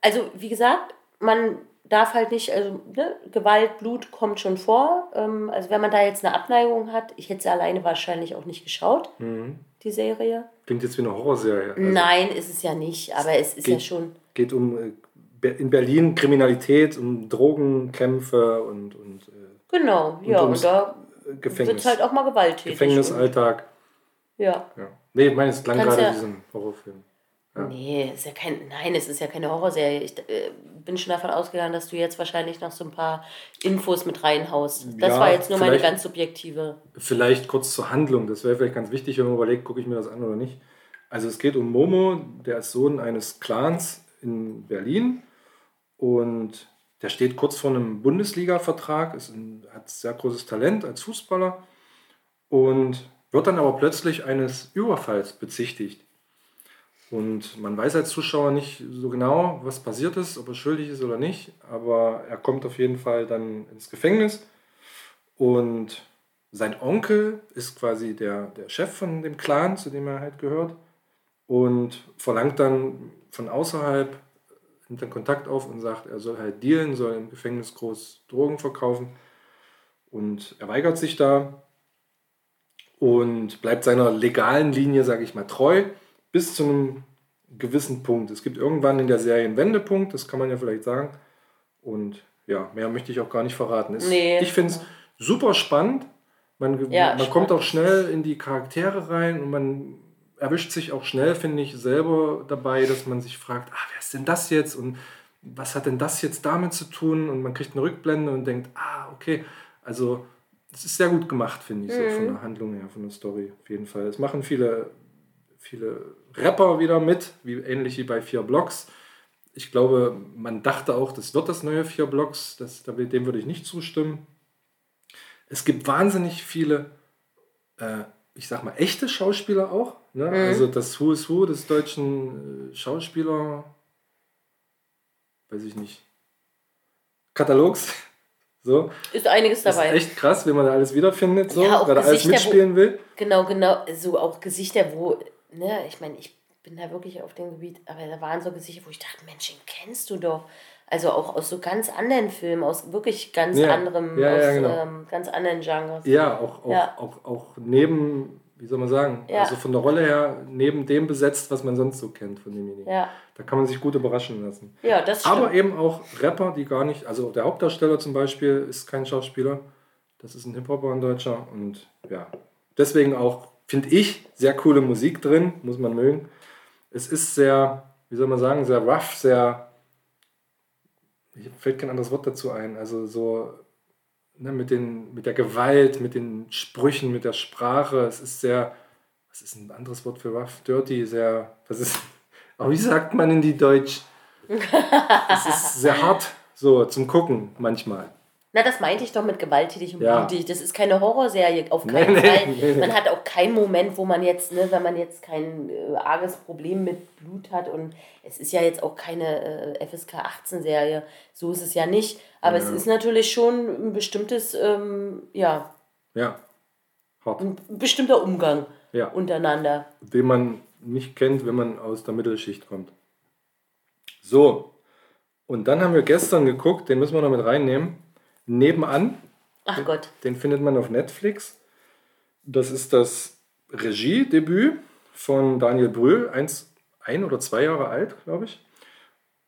also wie gesagt, man darf halt nicht, also ne, Gewalt, Blut kommt schon vor. Ähm, also wenn man da jetzt eine Abneigung hat, ich hätte sie alleine wahrscheinlich auch nicht geschaut, die Serie. Klingt jetzt wie eine Horrorserie. Also Nein, ist es ja nicht, aber es ist ja geht- schon. geht um äh, in Berlin Kriminalität, um Drogenkämpfe und, und äh, Genau, ja, ums und da wird halt auch mal gewalttätig. Und, Gefängnisalltag. ja. Ja. Nee, ich meine, es klang gerade ja- wie so Horrorfilm. Nee, ist ja kein, nein, es ist ja keine Horrorserie. Ich äh, bin schon davon ausgegangen, dass du jetzt wahrscheinlich noch so ein paar Infos mit reinhaust. Das Ja, war jetzt nur meine ganz subjektive. Vielleicht kurz zur Handlung, das wäre vielleicht ganz wichtig, wenn man überlegt, gucke ich mir das an oder nicht. Also es geht um Momo, der ist Sohn eines Clans in Berlin und der steht kurz vor einem Bundesliga-Vertrag, ist ein, hat sehr großes Talent als Fußballer und wird dann aber plötzlich eines Überfalls bezichtigt. Und man weiß als Zuschauer nicht so genau, was passiert ist, ob er schuldig ist oder nicht, aber er kommt auf jeden Fall dann ins Gefängnis. Und sein Onkel ist quasi der, der Chef von dem Clan, zu dem er halt gehört und verlangt dann von außerhalb, nimmt dann Kontakt auf und sagt, er soll halt dealen, soll im Gefängnis groß Drogen verkaufen. Und er weigert sich da und bleibt seiner legalen Linie, sage ich mal, treu bis zu einem gewissen Punkt. Es gibt irgendwann in der Serie einen Wendepunkt, das kann man ja vielleicht sagen. Und ja, mehr möchte ich auch gar nicht verraten. Es, Nee. Ich finde es super spannend. Man, Ja, man spannend. kommt auch schnell in die Charaktere rein und man erwischt sich auch schnell, finde ich, selber dabei, dass man sich fragt, ah, wer ist denn das jetzt und was hat denn das jetzt damit zu tun? Und man kriegt eine Rückblende und denkt, ah, okay, also es ist sehr gut gemacht, finde ich, so von Mhm. der Handlung her, von der Story auf jeden Fall. Es machen viele, viele Rapper wieder mit, wie ähnlich wie bei vier Blocks. Ich glaube, man dachte auch, das wird das neue vier Blocks, das, dem würde ich nicht zustimmen. Es gibt wahnsinnig viele, äh, ich sag mal, echte Schauspieler auch. Ne? Mhm. Also das Who is Who des deutschen äh, Schauspieler, weiß ich nicht, Katalogs. So. Ist einiges Das ist dabei. echt krass, wie man da alles wiederfindet, so, Ja, wer da alles Gesichter, wo- mitspielen will. Genau, genau. So auch Gesichter, wo, ne, ich meine, ich bin da wirklich auf dem Gebiet, aber da waren so Gesichter, wo ich dachte, Mensch, den kennst du doch. Also auch aus so ganz anderen Filmen, aus wirklich ganz Ja, anderem, ja, ja, aus genau. ähm, ganz anderen Genres. Ja, auch, auch. Auch, auch neben, wie soll man sagen, also von der Rolle her, neben dem besetzt, was man sonst so kennt von demjenigen. Ja, Da kann man sich gut überraschen lassen. ja das stimmt. Aber eben auch Rapper, die gar nicht, also der Hauptdarsteller zum Beispiel ist kein Schauspieler, das ist ein Hip-Hopper, ein Deutscher und ja, deswegen auch, finde ich, sehr coole Musik drin, muss man mögen. Es ist sehr, wie soll man sagen, sehr rough, sehr, mir fällt kein anderes Wort dazu ein, also so ne, mit, den, mit der Gewalt, mit den Sprüchen, mit der Sprache, es ist sehr, was ist ein anderes Wort für rough, dirty, sehr, was ist, aber wie sagt man in die Deutsch? es ist sehr hart, so zum Gucken manchmal. Na, das meinte ich doch mit gewalttätig und Ja. blutig. Das ist keine Horrorserie, auf keinen nee, Fall. nee, nee. Man hat auch keinen Moment, wo man jetzt, ne, wenn man jetzt kein äh, arges Problem mit Blut hat und es ist ja jetzt auch keine äh, FSK 18 Serie, so ist es ja nicht. Aber es ist natürlich schon ein bestimmtes, ähm, ja, Ja, hart. ein bestimmter Umgang Ja, untereinander. den man nicht kennt, wenn man aus der Mittelschicht kommt. So, und dann haben wir gestern geguckt, den müssen wir noch mit reinnehmen. Nebenan, Ach Gott. den findet man auf Netflix. Das ist das Regiedebüt von Daniel Brühl, eins, ein oder zwei Jahre alt, glaube ich.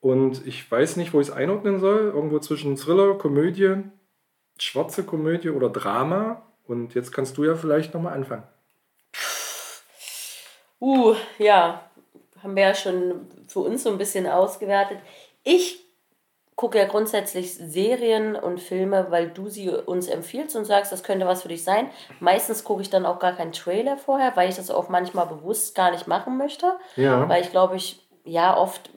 Und ich weiß nicht, wo ich es einordnen soll. Irgendwo zwischen Thriller, Komödie, schwarze Komödie oder Drama. Und jetzt kannst du ja vielleicht nochmal anfangen. Uh, ja, haben wir ja schon für uns so ein bisschen ausgewertet. Ich gucke ja grundsätzlich Serien und Filme, weil du sie uns empfiehlst und sagst, das könnte was für dich sein. Meistens gucke ich dann auch gar keinen Trailer vorher, weil ich das auch manchmal bewusst gar nicht machen möchte. Ja. Weil ich glaube, ich, ja, oft,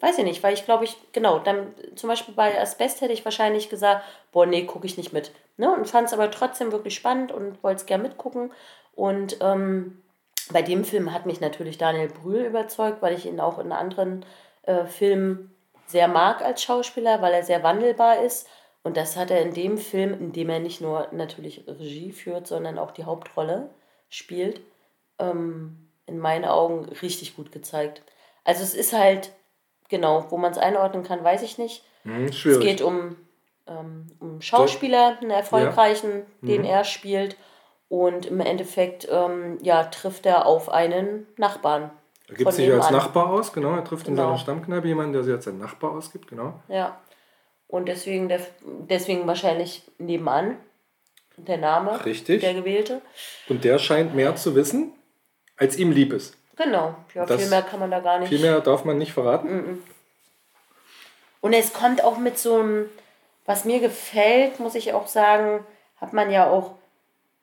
weiß ich nicht, weil ich glaube, ich, genau, dann zum Beispiel bei Asbest hätte ich wahrscheinlich gesagt, boah, nee, gucke ich nicht mit. Ne? Und fand es aber trotzdem wirklich spannend und wollte es gerne mitgucken. Und ähm, bei dem Film hat mich natürlich Daniel Brühl überzeugt, weil ich ihn auch in anderen äh, Filmen sehr mag als Schauspieler, weil er sehr wandelbar ist. Und das hat er in dem Film, in dem er nicht nur natürlich Regie führt, sondern auch die Hauptrolle spielt, ähm, in meinen Augen richtig gut gezeigt. Also es ist halt, genau, wo man es einordnen kann, weiß ich nicht. Hm, Es geht um, ähm, um Schauspieler, einen erfolgreichen, den Mhm. er spielt. Und im Endeffekt ähm, ja, trifft er auf einen Nachbarn. Er gibt sich als. Nachbar aus, genau. Er trifft in Genau. seiner Stammkneipe jemanden, der sich als sein Nachbar ausgibt, genau. Ja. Und deswegen, der, deswegen wahrscheinlich nebenan der Name, Richtig. der gewählte. Und der scheint mehr zu wissen, als ihm lieb ist. Genau. Ja, Das- viel mehr kann man da gar nicht. Viel mehr darf man nicht verraten. Mhm. Und es kommt auch mit so einem, was mir gefällt, muss ich auch sagen, hat man ja auch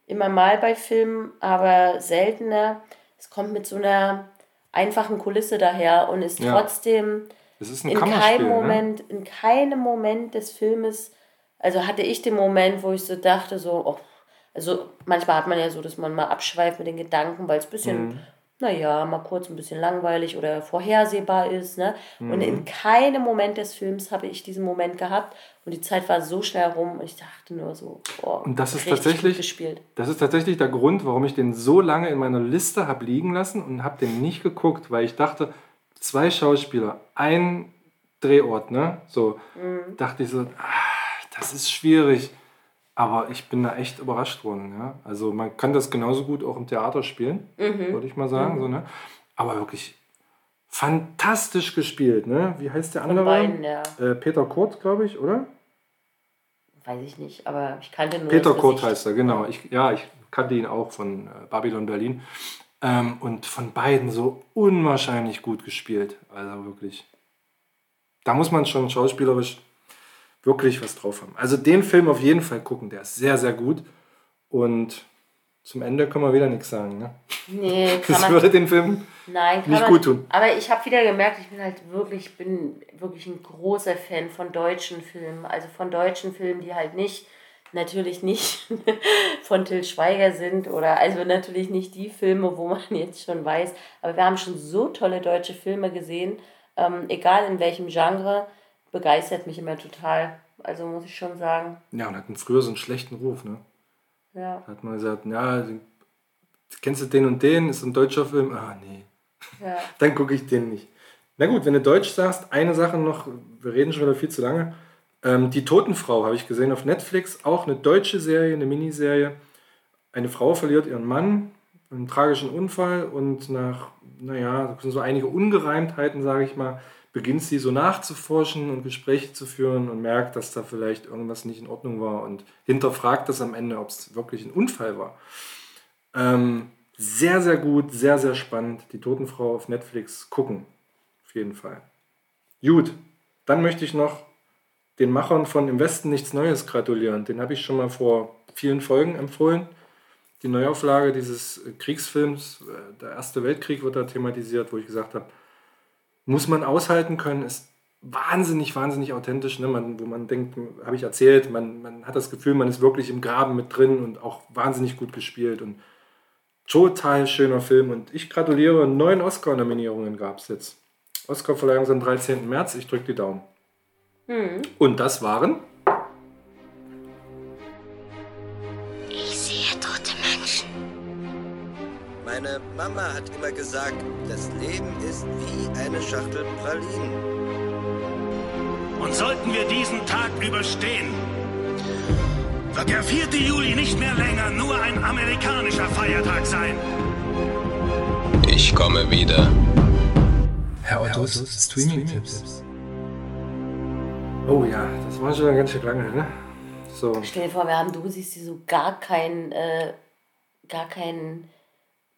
immer mal bei Filmen, aber seltener. Es kommt mit so einer einfachen Kulisse daher und ist Ja. trotzdem Es ist ein in keinem ne? Moment, in keinem Moment des Filmes, also hatte ich den Moment, wo ich so dachte, so, oh, also manchmal hat man ja so, dass man mal abschweift mit den Gedanken, weil es ein bisschen, Mhm. Naja, mal kurz ein bisschen langweilig oder vorhersehbar ist, ne? Und Mhm. in keinem Moment des Films habe ich diesen Moment gehabt und die Zeit war so schnell rum und ich dachte nur so, boah, Und das ist tatsächlich- gespielt. Das ist tatsächlich der Grund, warum ich den so lange in meiner Liste habe liegen lassen und habe den nicht geguckt, weil ich dachte, zwei Schauspieler, ein Drehort, ne? So dachte ich so, ah, das ist schwierig. Aber ich bin da echt überrascht worden. Ja? Also man kann das genauso gut auch im Theater spielen, würde ich mal sagen. So, ne? Aber wirklich fantastisch gespielt. Ne? Wie heißt der Von andere? beiden, ja. Äh, Peter Kurt, glaube ich, oder? Weiß ich nicht, aber ich kannte nur Peter Kurt heißt er, genau. Ich, ja, ich kannte ihn auch von äh, Babylon Berlin. Ähm, und von beiden so unwahrscheinlich gut gespielt. Also wirklich. Da muss man schon schauspielerisch wirklich was drauf haben. Also den Film auf jeden Fall gucken. Der ist sehr, sehr gut. Und zum Ende können wir wieder nichts sagen. Ne? Nee, kann Das man würde den Film Nein, nicht man, gut tun. Aber ich habe wieder gemerkt, ich bin halt wirklich, ich bin wirklich ein großer Fan von deutschen Filmen. Also von deutschen Filmen, die halt nicht, natürlich nicht von Till Schweiger sind oder also natürlich nicht die Filme, wo man jetzt schon weiß. Aber wir haben schon so tolle deutsche Filme gesehen, ähm, egal in welchem Genre, begeistert mich immer total. Also muss ich schon sagen, Ja, und hatten früher so einen schlechten Ruf. Ne? ja. Da hat man gesagt, ja, kennst du den und den? Ist ein deutscher Film? Ah, nee. ja. dann gucke ich den nicht. Na gut, wenn du Deutsch sagst, eine Sache noch, wir reden schon wieder viel zu lange. Ähm, die Totenfrau habe ich gesehen auf Netflix, auch eine deutsche Serie, eine Miniserie. Eine Frau verliert ihren Mann, einen tragischen Unfall und nach, naja, so einige Ungereimtheiten, sage ich mal, beginnt sie so nachzuforschen und Gespräche zu führen und merkt, dass da vielleicht irgendwas nicht in Ordnung war und hinterfragt das am Ende, ob es wirklich ein Unfall war. Ähm, sehr, sehr gut, sehr, sehr spannend. Die Totenfrau auf Netflix gucken. Auf jeden Fall. Gut, dann möchte ich noch den Machern von Im Westen nichts Neues gratulieren. Den habe ich schon mal vor vielen Folgen empfohlen. Die Neuauflage dieses Kriegsfilms, äh, der Erste Weltkrieg wird da thematisiert, wo ich gesagt habe, muss man aushalten können, ist wahnsinnig, wahnsinnig authentisch, ne? man, wo man denkt, habe ich erzählt, man, man hat das Gefühl, man ist wirklich im Graben mit drin und auch wahnsinnig gut gespielt und total schöner Film und ich gratuliere, neun Oscar-Nominierungen gab es jetzt. Oscar-Verleihung am 13. März, ich drücke die Daumen. Und das waren Meine Mama hat immer gesagt, das Leben ist wie eine Schachtel Pralinen. Und sollten wir diesen Tag überstehen, wird der 4. Juli nicht mehr länger nur ein amerikanischer Feiertag sein. Ich komme wieder. Herr Ottos Streaming-Tipps. Oh ja, das war schon ganz schön lange, ne? So. Stell dir vor, wir haben Dosis, die so gar keinen, äh, gar keinen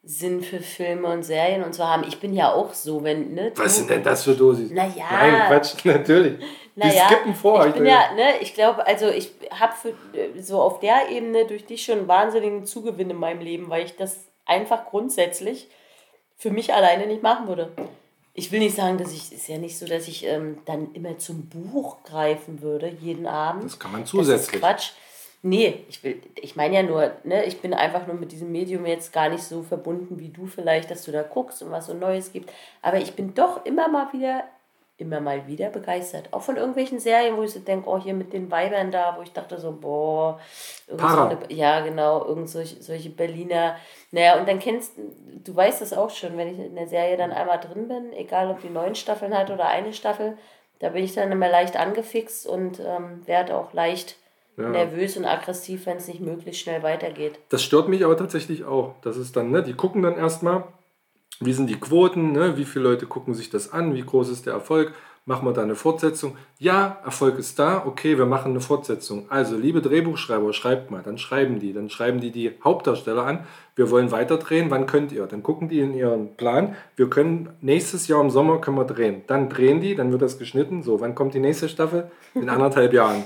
Sinn für Filme und Serien und so haben. Ich bin ja auch so, wenn, ne? Was sind denn das für Dosis? Na ja. Nein, Quatsch, natürlich. Die Naja, skippen vor. ich bin ja, ne, ich glaube, also ich habe äh, so auf der Ebene durch dich schon einen wahnsinnigen Zugewinn in meinem Leben, weil ich das einfach grundsätzlich für mich alleine nicht machen würde. Ich will nicht sagen, dass ich, ist ja nicht so, dass ich ähm, dann immer zum Buch greifen würde, jeden Abend. Das kann man Das zusätzlich. ist Quatsch. Nee, ich will, ich meine ja nur, ne, ich bin einfach nur mit diesem Medium jetzt gar nicht so verbunden wie du vielleicht, dass du da guckst und was so Neues gibt. Aber ich bin doch immer mal wieder, immer mal wieder begeistert. Auch von irgendwelchen Serien, wo ich so denke, oh, hier mit den Weibern da, wo ich dachte so, boah, eine, ja, genau, irgend solche, solche Berliner. Naja, und dann kennst du, weißt das auch schon, wenn ich in der Serie dann einmal drin bin, egal ob die neun Staffeln hat oder eine Staffel, da bin ich dann immer leicht angefixt und ähm, werde auch leicht nervös und aggressiv, wenn es nicht möglichst schnell weitergeht. Das stört mich aber tatsächlich auch. Das ist dann, ne, die gucken dann erstmal, wie sind die Quoten, ne, wie viele Leute gucken sich das an, wie groß ist der Erfolg, machen wir da eine Fortsetzung. Ja, Erfolg ist da, okay, wir machen eine Fortsetzung. Also, liebe Drehbuchschreiber, schreibt mal, dann schreiben die, dann schreiben die die Hauptdarsteller an, wir wollen weiterdrehen, wann könnt ihr? Dann gucken die in ihren Plan, wir können nächstes Jahr im Sommer können wir drehen. Dann drehen die, dann wird das geschnitten, so, wann kommt die nächste Staffel? In anderthalb Jahren.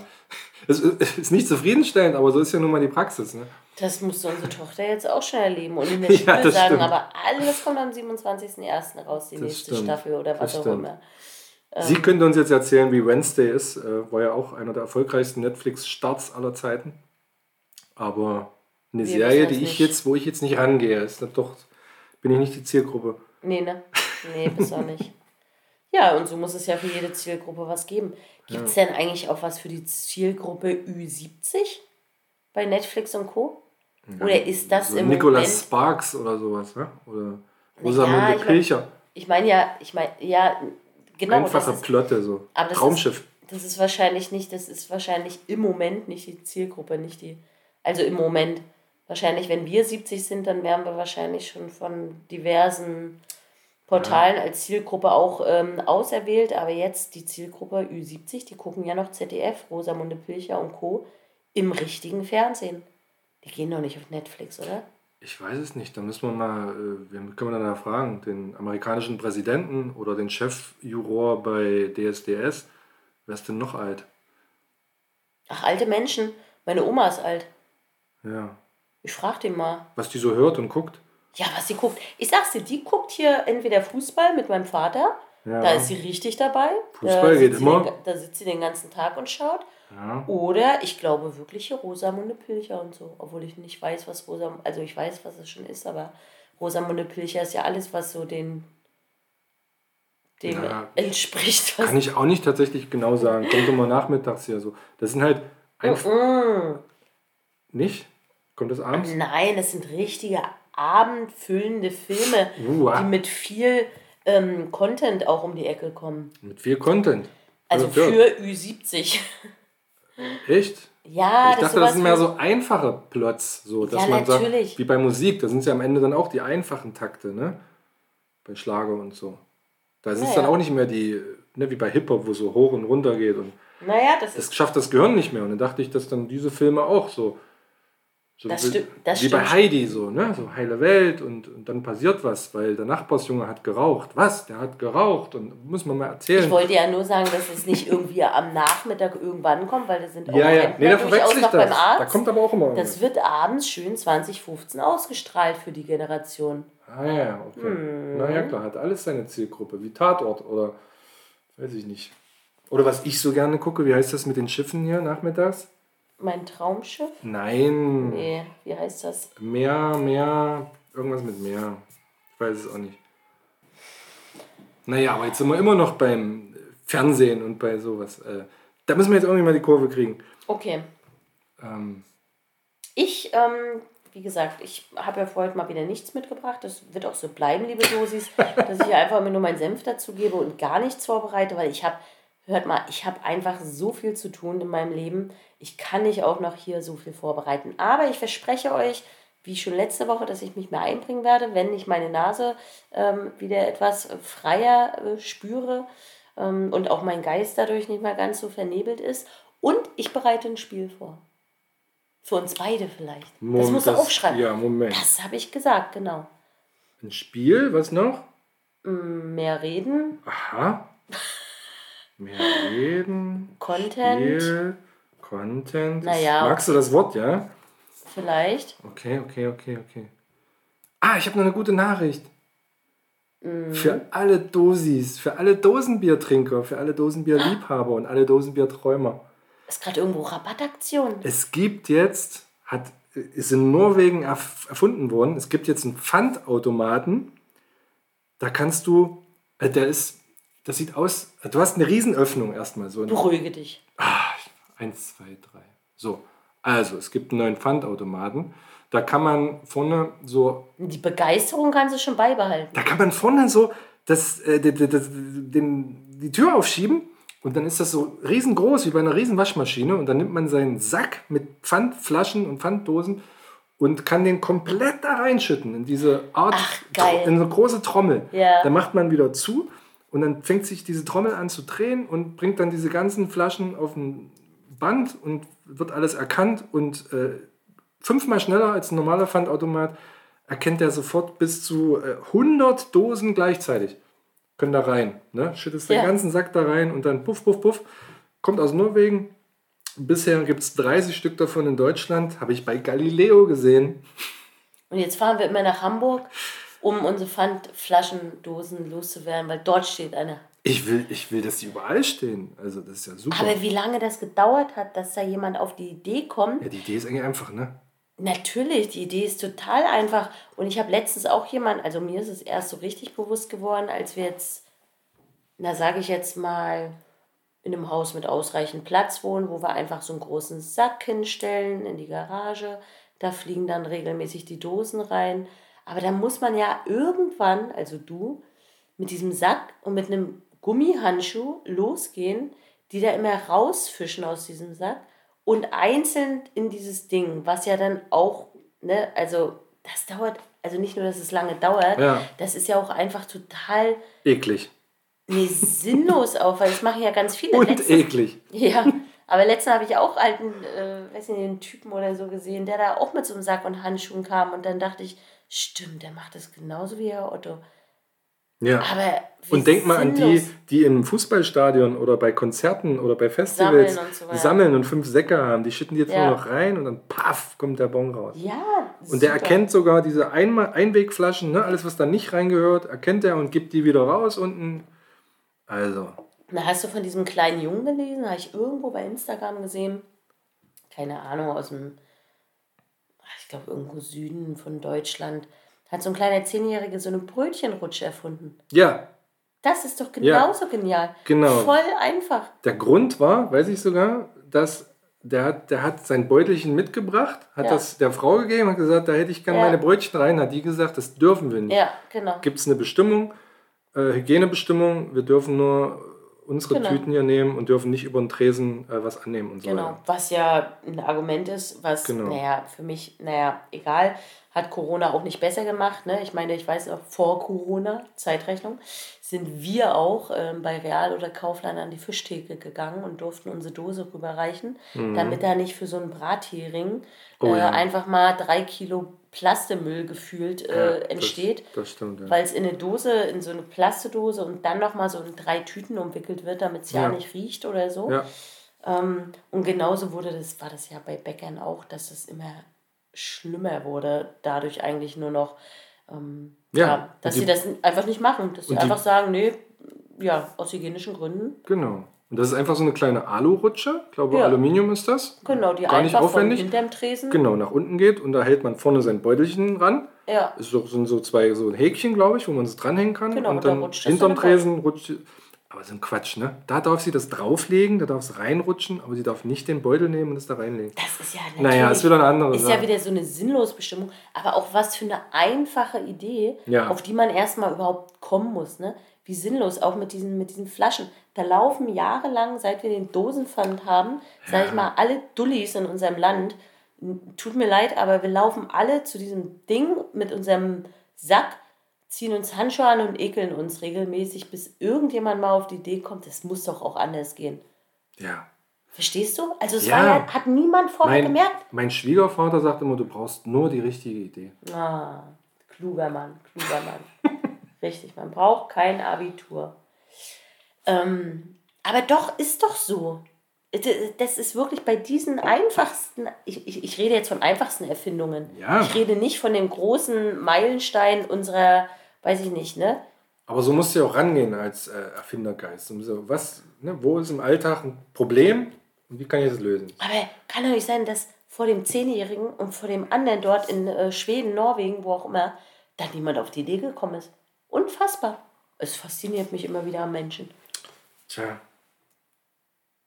Es ist nicht zufriedenstellend, aber so ist ja nun mal die Praxis. Ne? Das musste unsere Tochter jetzt auch schon erleben und in der Ja, Schule das sagen, stimmt. aber alles kommt am 27.01. raus, die Das nächste stimmt. Staffel oder was Das auch stimmt. immer. Sie Ähm. könnte uns jetzt erzählen, wie Wednesday ist. Äh, war ja auch einer der erfolgreichsten Netflix-Starts aller Zeiten. Aber eine Wir Serie, die ich nicht. jetzt, wo ich jetzt nicht rangehe, ist doch, bin ich nicht die Zielgruppe. Nee, ne? Nee, bist auch nicht. Ja, und so muss es ja für jede Zielgruppe was geben. Gibt es denn eigentlich auch was für die Zielgruppe Ü70 bei Netflix und Co.? Oder ist das So im Nicholas Moment... Sparks oder sowas, ne? Oder Ja, Rosamunde ich mein- Pilcher. Ich meine ja, ich meine, ja, genau. Einfache das ist, Plotte, so. Traumschiff. Ist, das ist wahrscheinlich nicht, das ist wahrscheinlich im Moment nicht die Zielgruppe, nicht die, also im Moment. Wahrscheinlich, wenn wir 70 sind, dann wären wir wahrscheinlich schon von diversen Portalen als Zielgruppe auch ähm, auserwählt. Aber jetzt die Zielgruppe Ü70, die gucken ja noch ZDF, Rosamunde Pilcher und Co. im richtigen Fernsehen. Die gehen doch nicht auf Netflix, oder? Ich weiß es nicht. Da müssen wir mal, äh, wen können wir dann da fragen? Den amerikanischen Präsidenten oder den Chefjuror bei DSDS? Wer ist denn noch alt? Ach, alte Menschen. Meine Oma ist alt. Ja. Ich frag den mal. Was die so hört und guckt? Ja, was sie guckt. Ich sag's dir, die guckt hier entweder Fußball mit meinem Vater. Ja. Da ist sie richtig dabei. Fußball da geht sitzt sie immer. Den, da sitzt sie den ganzen Tag und schaut. Ja. Oder ich glaube wirklich hier Rosamunde Pilcher und so. Obwohl ich nicht weiß, was Rosamunde... Also ich weiß, was es schon ist, aber Rosamunde Pilcher ist ja alles, was so den... dem Ja, entspricht. Kann ich auch nicht tatsächlich genau sagen. Kommt immer nachmittags hier so. Das sind halt einfach. Mm. Nicht? Kommt das abends? Nein, das sind richtige abendfüllende Filme, Uah. die mit viel ähm, Content auch um die Ecke kommen. Mit viel Content. Also Ja, für Ü70. Echt? Ja, ich dachte, sowas das sind mehr so einfache Plots, so, dass Ja, man natürlich. sagt, wie bei Musik, da sind es ja am Ende dann auch die einfachen Takte, ne? Bei Schlager und so. Da ist es Ja, dann auch nicht mehr die, ne, wie bei Hip-Hop, wo so hoch und runter geht und Naja, das das schafft das Gehirn nicht mehr. Und dann dachte ich, dass dann diese Filme auch so, so Das stimmt- das wie bei stimmt. Heidi so, ne? So heile Welt und, und dann passiert was, weil der Nachbarsjunge hat geraucht. Was? Der hat geraucht und muss man mal erzählen. Ich wollte ja nur sagen, dass es nicht irgendwie am Nachmittag irgendwann kommt, weil da sind auch ja, ja, nee, da verwechsel ich das. beim Arzt. Da kommt aber auch immer das wird abends schön 2015 ausgestrahlt für die Generation. Ah ja, okay. Hm. Na ja, klar, hat alles seine Zielgruppe, wie Tatort oder weiß ich nicht. Oder was ich so gerne gucke, wie heißt das mit den Schiffen hier nachmittags? Mein Traumschiff? Nein, Nee, wie heißt das? Meer, Meer, irgendwas mit Meer. Ich weiß es auch nicht. Naja, aber jetzt sind wir immer noch beim Fernsehen und bei sowas. Äh, Da müssen wir jetzt irgendwie mal die Kurve kriegen. Okay. Ähm, Ich, ähm, wie gesagt, ich habe ja für heute mal wieder nichts mitgebracht. Das wird auch so bleiben, liebe Dosis, dass ich einfach immer nur meinen Senf dazu gebe und gar nichts vorbereite, weil ich habe, hört mal, ich habe einfach so viel zu tun in meinem Leben. Ich kann nicht auch noch hier so viel vorbereiten. Aber ich verspreche euch, wie schon letzte Woche, dass ich mich mehr einbringen werde, wenn ich meine Nase ähm, wieder etwas freier äh, spüre ähm, und auch mein Geist dadurch nicht mehr ganz so vernebelt ist. Und ich bereite ein Spiel vor. Für uns beide vielleicht. das Moment, musst du das- aufschreiben. ja, Moment. Das habe ich gesagt, genau. ein Spiel, was noch? Mehr reden, Aha. Mehr reden. Content, Spiel, Content. Naja, Magst du das Wort, ja? vielleicht. Okay, okay, okay, okay. Ah, ich habe noch eine gute Nachricht. Mhm. Für alle Dosis, für alle Dosenbiertrinker, für alle Dosenbierliebhaber und alle Dosenbierträumer. Ist gerade irgendwo Rabattaktion. Es gibt jetzt, hat, ist in Norwegen erf erfunden worden, es gibt jetzt einen Pfandautomaten. Da kannst du, äh, der ist, das sieht aus, du hast eine Riesenöffnung erstmal. So Beruhige dich. Eins, zwei, drei. So, also es gibt einen neuen Pfandautomaten. Da kann man vorne so, Die Begeisterung kannst du schon beibehalten. da kann man vorne so das, äh, die, die, die, den, die Tür aufschieben und dann ist das so riesengroß wie bei einer riesen Waschmaschine und dann nimmt man seinen Sack mit Pfandflaschen und Pfanddosen und kann den komplett da reinschütten in diese Art, Ach, geil. in eine große Trommel. Ja. Dann macht man wieder zu und dann fängt sich diese Trommel an zu drehen und bringt dann diese ganzen Flaschen auf ein Band und wird alles erkannt und äh, fünfmal schneller als ein normaler Pfandautomat erkennt er sofort bis zu äh, 100 Dosen gleichzeitig. Können da rein. Ne? Schüttest Ja. den ganzen Sack da rein und dann puff, puff, puff. Kommt aus Norwegen. Bisher gibt es 30 Stück davon in Deutschland. Habe ich bei Galileo gesehen. Und jetzt fahren wir immer nach Hamburg, um unsere Pfandflaschendosen loszuwerden, weil dort steht eine. Ich will, ich will, dass die überall stehen. Also das ist ja super. Aber wie lange das gedauert hat, dass da jemand auf die Idee kommt, ja, die Idee ist eigentlich einfach, ne? Natürlich, die Idee ist total einfach. Und ich habe letztens auch jemanden, also mir ist es erst so richtig bewusst geworden, als wir jetzt, na sage ich jetzt mal, in einem Haus mit ausreichend Platz wohnen, wo wir einfach so einen großen Sack hinstellen in die Garage. Da fliegen dann regelmäßig die Dosen rein. Aber da muss man ja irgendwann, also du, mit diesem Sack und mit einem Gummihandschuh losgehen, die da immer rausfischen aus diesem Sack und einzeln in dieses Ding, was ja dann auch, ne, also das dauert, also nicht nur, dass es lange dauert, Ja. das ist ja auch einfach total Eklig. nee, sinnlos auch, weil das machen ja ganz viele. Und Letztens- eklig. Ja, aber letztens habe ich auch alten, äh, weiß nicht, einen Typen oder so gesehen, der da auch mit so einem Sack und Handschuhen kam und dann dachte ich, stimmt, der macht das genauso wie Herr Otto. Ja. Aber Und denk mal an die, die im Fußballstadion oder bei Konzerten oder bei Festivals Sammeln und so sammeln und fünf Säcke haben. Die schütten die jetzt Ja. nur noch rein und dann paff, kommt der Bon raus. Ja, Und der super. erkennt sogar diese Einmal Einwegflaschen, ne, alles was da nicht reingehört, erkennt er und gibt die wieder raus unten. Also, Na, hast du von diesem kleinen Jungen gelesen? Habe ich irgendwo bei Instagram gesehen. Keine Ahnung, aus dem, glaube, irgendwo Süden von Deutschland. Hat so ein kleiner Zehnjähriger so eine Brötchenrutsche erfunden. ja, Das ist doch Ja, genauso genial. genau. Voll einfach. der Grund war, weiß ich sogar, dass der hat, der hat sein Beutelchen mitgebracht, hat Ja. das der Frau gegeben, hat gesagt, da hätte ich gerne Ja. meine Brötchen rein, hat die gesagt, das dürfen wir nicht. Ja, genau. Gibt es eine Bestimmung, äh, Hygienebestimmung, wir dürfen nur unsere Genau. Tüten hier nehmen und dürfen nicht über den Tresen äh, was annehmen und so Genau, was ja ein Argument ist, was, Genau. naja, für mich, naja, egal, hat Corona auch nicht besser gemacht. Ne? Ich meine, ich weiß noch, vor Corona, Zeitrechnung, sind wir auch ähm, bei Real oder Kaufland an die Fischtheke gegangen und durften unsere Dose rüberreichen, damit da nicht für so einen Brathering Mhm. Oh äh, ja. einfach mal drei Kilo Plastemüll gefühlt äh, Ja, entsteht. Das, das stimmt, ja. Weil es in eine Dose, in so eine Plastedose und dann nochmal so in drei Tüten umwickelt wird, damit es ja. Ja. nicht riecht oder so. Ähm, und genauso wurde das, war das ja bei Bäckern auch, dass es immer schlimmer wurde, dadurch eigentlich nur noch, ähm, Ja, dass und sie die- das einfach nicht machen. Dass sie die- einfach sagen, nee, ja, aus hygienischen Gründen. Genau. Und das ist einfach so eine kleine Alurutsche, ich glaube Ja. Aluminium ist das. Genau, die Gar nicht einfach aufwendig. hinterm Tresen. Genau, nach unten geht und da hält man vorne sein Beutelchen ran. Ja, Es so- sind so zwei so Häkchen, glaube ich, wo man es dranhängen kann. Genau, und und da dann rutscht das hinterm dann Tresen rutscht. Aber so ein Quatsch, ne? Da darf sie das drauflegen, da darf es reinrutschen, aber sie darf nicht den Beutel nehmen und es da reinlegen. das ist ja natürlich, Naja, ist wieder eine andere ist ja Sache. wieder so eine Sinnlosbestimmung, aber auch was für eine einfache Idee, Ja. auf die man erstmal überhaupt kommen muss. Ne? Wie sinnlos, auch mit diesen, mit diesen Flaschen. Da laufen jahrelang, seit wir den Dosenpfand haben, sage ich mal, alle Dullis in unserem Land, tut mir leid, aber wir laufen alle zu diesem Ding mit unserem Sack, ziehen uns Handschuhe an und ekeln uns regelmäßig, bis irgendjemand mal auf die Idee kommt, das muss doch auch anders gehen. Ja. Verstehst du? Also es Ja. war ja, hat niemand vorher Mein, gemerkt. mein Schwiegervater sagt immer, du brauchst nur die richtige Idee. Ah, kluger Mann, kluger Mann. Richtig, man braucht kein Abitur. Ähm, aber doch, ist doch so. Das ist wirklich bei diesen einfachsten, ich, ich, ich rede jetzt von einfachsten Erfindungen. Ja. Ich rede nicht von dem großen Meilenstein unserer, weiß ich nicht, ne? Aber so musst du ja auch rangehen als äh, Erfindergeist. So, was, ne, wo ist im Alltag ein Problem und wie kann ich das lösen? Aber kann doch nicht sein, dass vor dem Zehnjährigen und vor dem anderen dort in äh, Schweden, Norwegen, wo auch immer, da niemand auf die Idee gekommen ist. Unfassbar. Es fasziniert mich immer wieder am Menschen. Tja,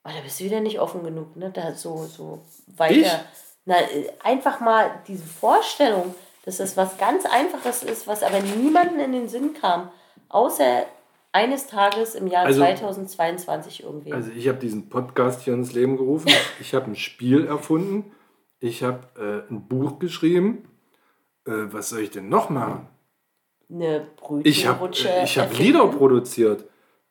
Aber da bist du wieder nicht offen genug, ne? Da so, so weiter. Ich? Na, äh, einfach mal diese Vorstellung, dass das was ganz Einfaches ist, was aber niemandem in den Sinn kam. Außer eines Tages im Jahr Also- 2022 irgendwie. also ich habe diesen Podcast hier ins Leben gerufen. Ich habe ein Spiel erfunden. Ich habe äh, ein Buch geschrieben. Äh, was soll ich denn noch machen? Eine Ich habe Brötchenrutsche. ich hab erfinden. Lieder produziert.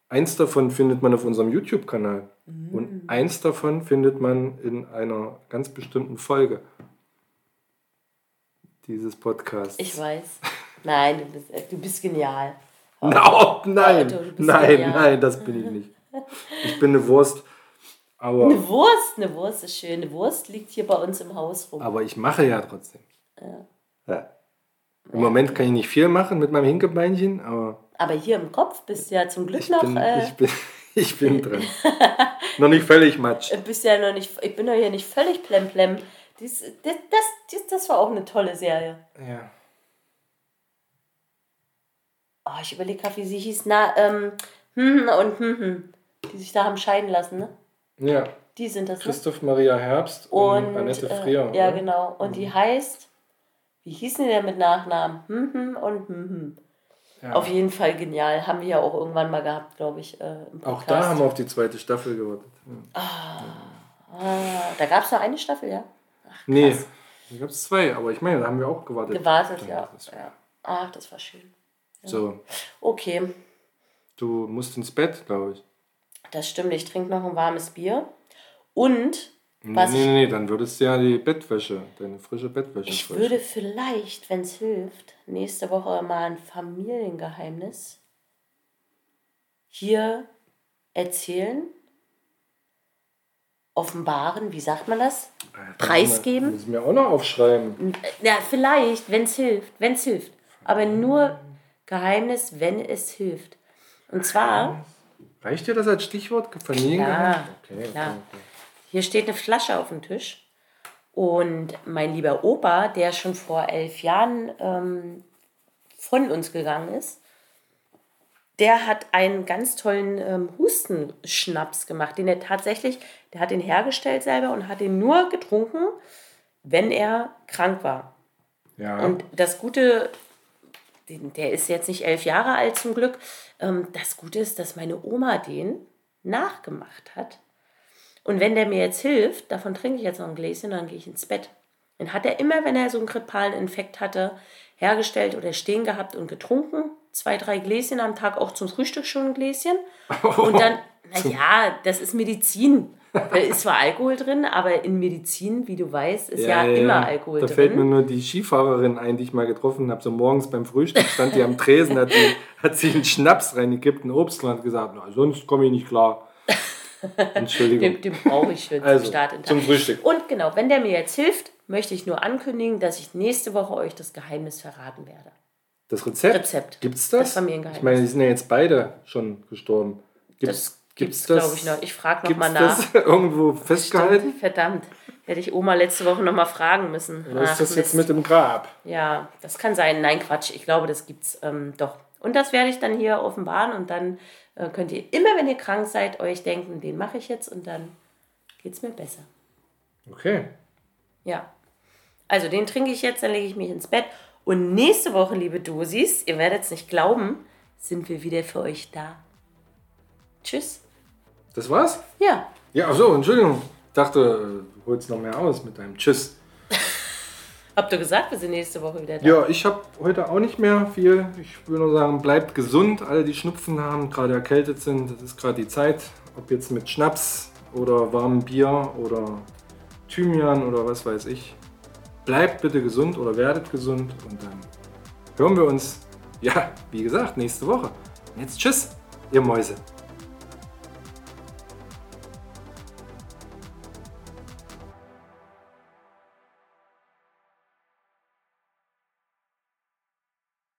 Eins davon findet man auf unserem YouTube-Kanal. Mm. Und eins davon findet man in einer ganz bestimmten Folge dieses Podcasts. Ich weiß. Nein, du bist, du bist genial. No, nein, Otto, nein, genial. nein, das bin ich nicht. Ich bin eine Wurst. Aber, Eine Wurst, eine Wurst ist schön. Eine Wurst liegt hier bei uns im Haus rum. aber ich mache ja trotzdem. Ja. Im Moment kann ich nicht viel machen mit meinem Hinkebeinchen, aber Aber hier im Kopf bist du ja zum Glück ich noch. bin, äh, ich bin, ich bin drin. Noch nicht völlig matsch. bist ja noch nicht, ich bin doch hier nicht völlig plemplem. Dies, das, das, das, war auch eine tolle Serie. Ja. Oh, ich überlege gerade, wie sie hieß. Na, ähm, hm, hm und hm, hm, die sich da haben scheiden lassen, ne? Ja. Die sind das, ne? Christoph Maria Herbst und, Und, Annette äh, Frier. ja, oder? genau. Und die heißt, wie hießen die denn mit Nachnamen? Hm, hm und hm, hm. Ja. Auf jeden Fall genial. Haben wir ja auch irgendwann mal gehabt, glaube ich, äh. Auch da haben wir auf die zweite Staffel gewartet. Ja. Ah, da gab es noch eine Staffel, ja? Nee, da gab es zwei, aber ich meine, da haben wir auch gewartet. Gewartet, ja. das- ja. Ach, das war schön. So, Okay, du musst ins Bett, glaube ich. das stimmt. Ich trinke noch ein warmes Bier. Und Nee, nee, nee, dann würdest du ja die Bettwäsche, deine frische Bettwäsche ich frische. würde vielleicht, wenn es hilft, nächste Woche mal ein Familiengeheimnis hier erzählen. Offenbaren, wie sagt man das? preisgeben? Müssen wir auch noch aufschreiben. Ja, vielleicht, wenn es hilft. Wenn es hilft. Aber nur Geheimnis, wenn es hilft. Und zwar, Reicht dir das als Stichwort? Familiengeheimnis? Okay, klar. okay, okay. Hier steht eine Flasche auf dem Tisch. Und mein lieber Opa, der schon vor elf Jahren ähm, von uns gegangen ist, der hat einen ganz tollen ähm, Hustenschnaps gemacht, den er tatsächlich, der hat den hergestellt selber und hat den nur getrunken, wenn er krank war. Ja, Und das Gute, der ist jetzt nicht elf Jahre alt zum Glück, ähm, das Gute ist, dass meine Oma den nachgemacht hat. Und wenn der mir jetzt hilft, davon trinke ich jetzt noch ein Gläschen, dann gehe ich ins Bett. Den hat er immer, wenn er so einen grippalen Infekt hatte, hergestellt oder stehen gehabt und getrunken. Zwei, drei Gläschen am Tag, auch zum Frühstück schon ein Gläschen. Und dann, naja, das ist Medizin. Da ist zwar Alkohol drin, aber in Medizin, wie du weißt, ist ja, immer Alkohol Da drin. fällt mir nur die Skifahrerin ein, die ich mal getroffen habe. So morgens beim Frühstück stand die am Tresen, hat, die, hat sie einen Schnaps reingekippt, einen Obst und hat gesagt, na, sonst komme ich nicht klar. Entschuldigung. Den, den brauche ich für den Also, Start in den zum. Frühstück. Und genau, wenn der mir jetzt hilft, möchte ich nur ankündigen, dass ich nächste Woche euch das Geheimnis verraten werde. Das Rezept? Rezept. Gibt's das? Das Familiengeheimnis. Ich meine, die sind ja jetzt beide schon gestorben. Gibt's, Das gibt's, glaube ich, noch. Ich frage noch Gibt's mal nach. das irgendwo festgehalten? Stimmt, verdammt. Hätte ich Oma letzte Woche noch mal fragen müssen. Oder ist das jetzt mit dem Grab? Ja, das kann sein. Nein, Quatsch. Ich glaube, das gibt's ähm, doch. Und das werde ich dann hier offenbaren und dann äh, könnt ihr immer, wenn ihr krank seid, euch denken, den mache ich jetzt und dann geht's mir besser. Okay. Ja. Also den trinke ich jetzt, dann lege ich mich ins Bett. Und nächste Woche, liebe Dosis, ihr werdet es nicht glauben, sind wir wieder für euch da. Tschüss. Das war's? Ja. Ja, ach so, Entschuldigung. Ich dachte, du holst noch mehr aus mit deinem Tschüss. Habt ihr gesagt, wir sind nächste Woche wieder da? Ja, ich habe heute auch nicht mehr viel. Ich will nur sagen, bleibt gesund. Alle, die Schnupfen haben, gerade erkältet sind, das ist gerade die Zeit. Ob jetzt mit Schnaps oder warmem Bier oder Thymian oder was weiß ich. Bleibt bitte gesund oder werdet gesund und dann hören wir uns, ja, wie gesagt, nächste Woche. Und jetzt tschüss, ihr Mäuse.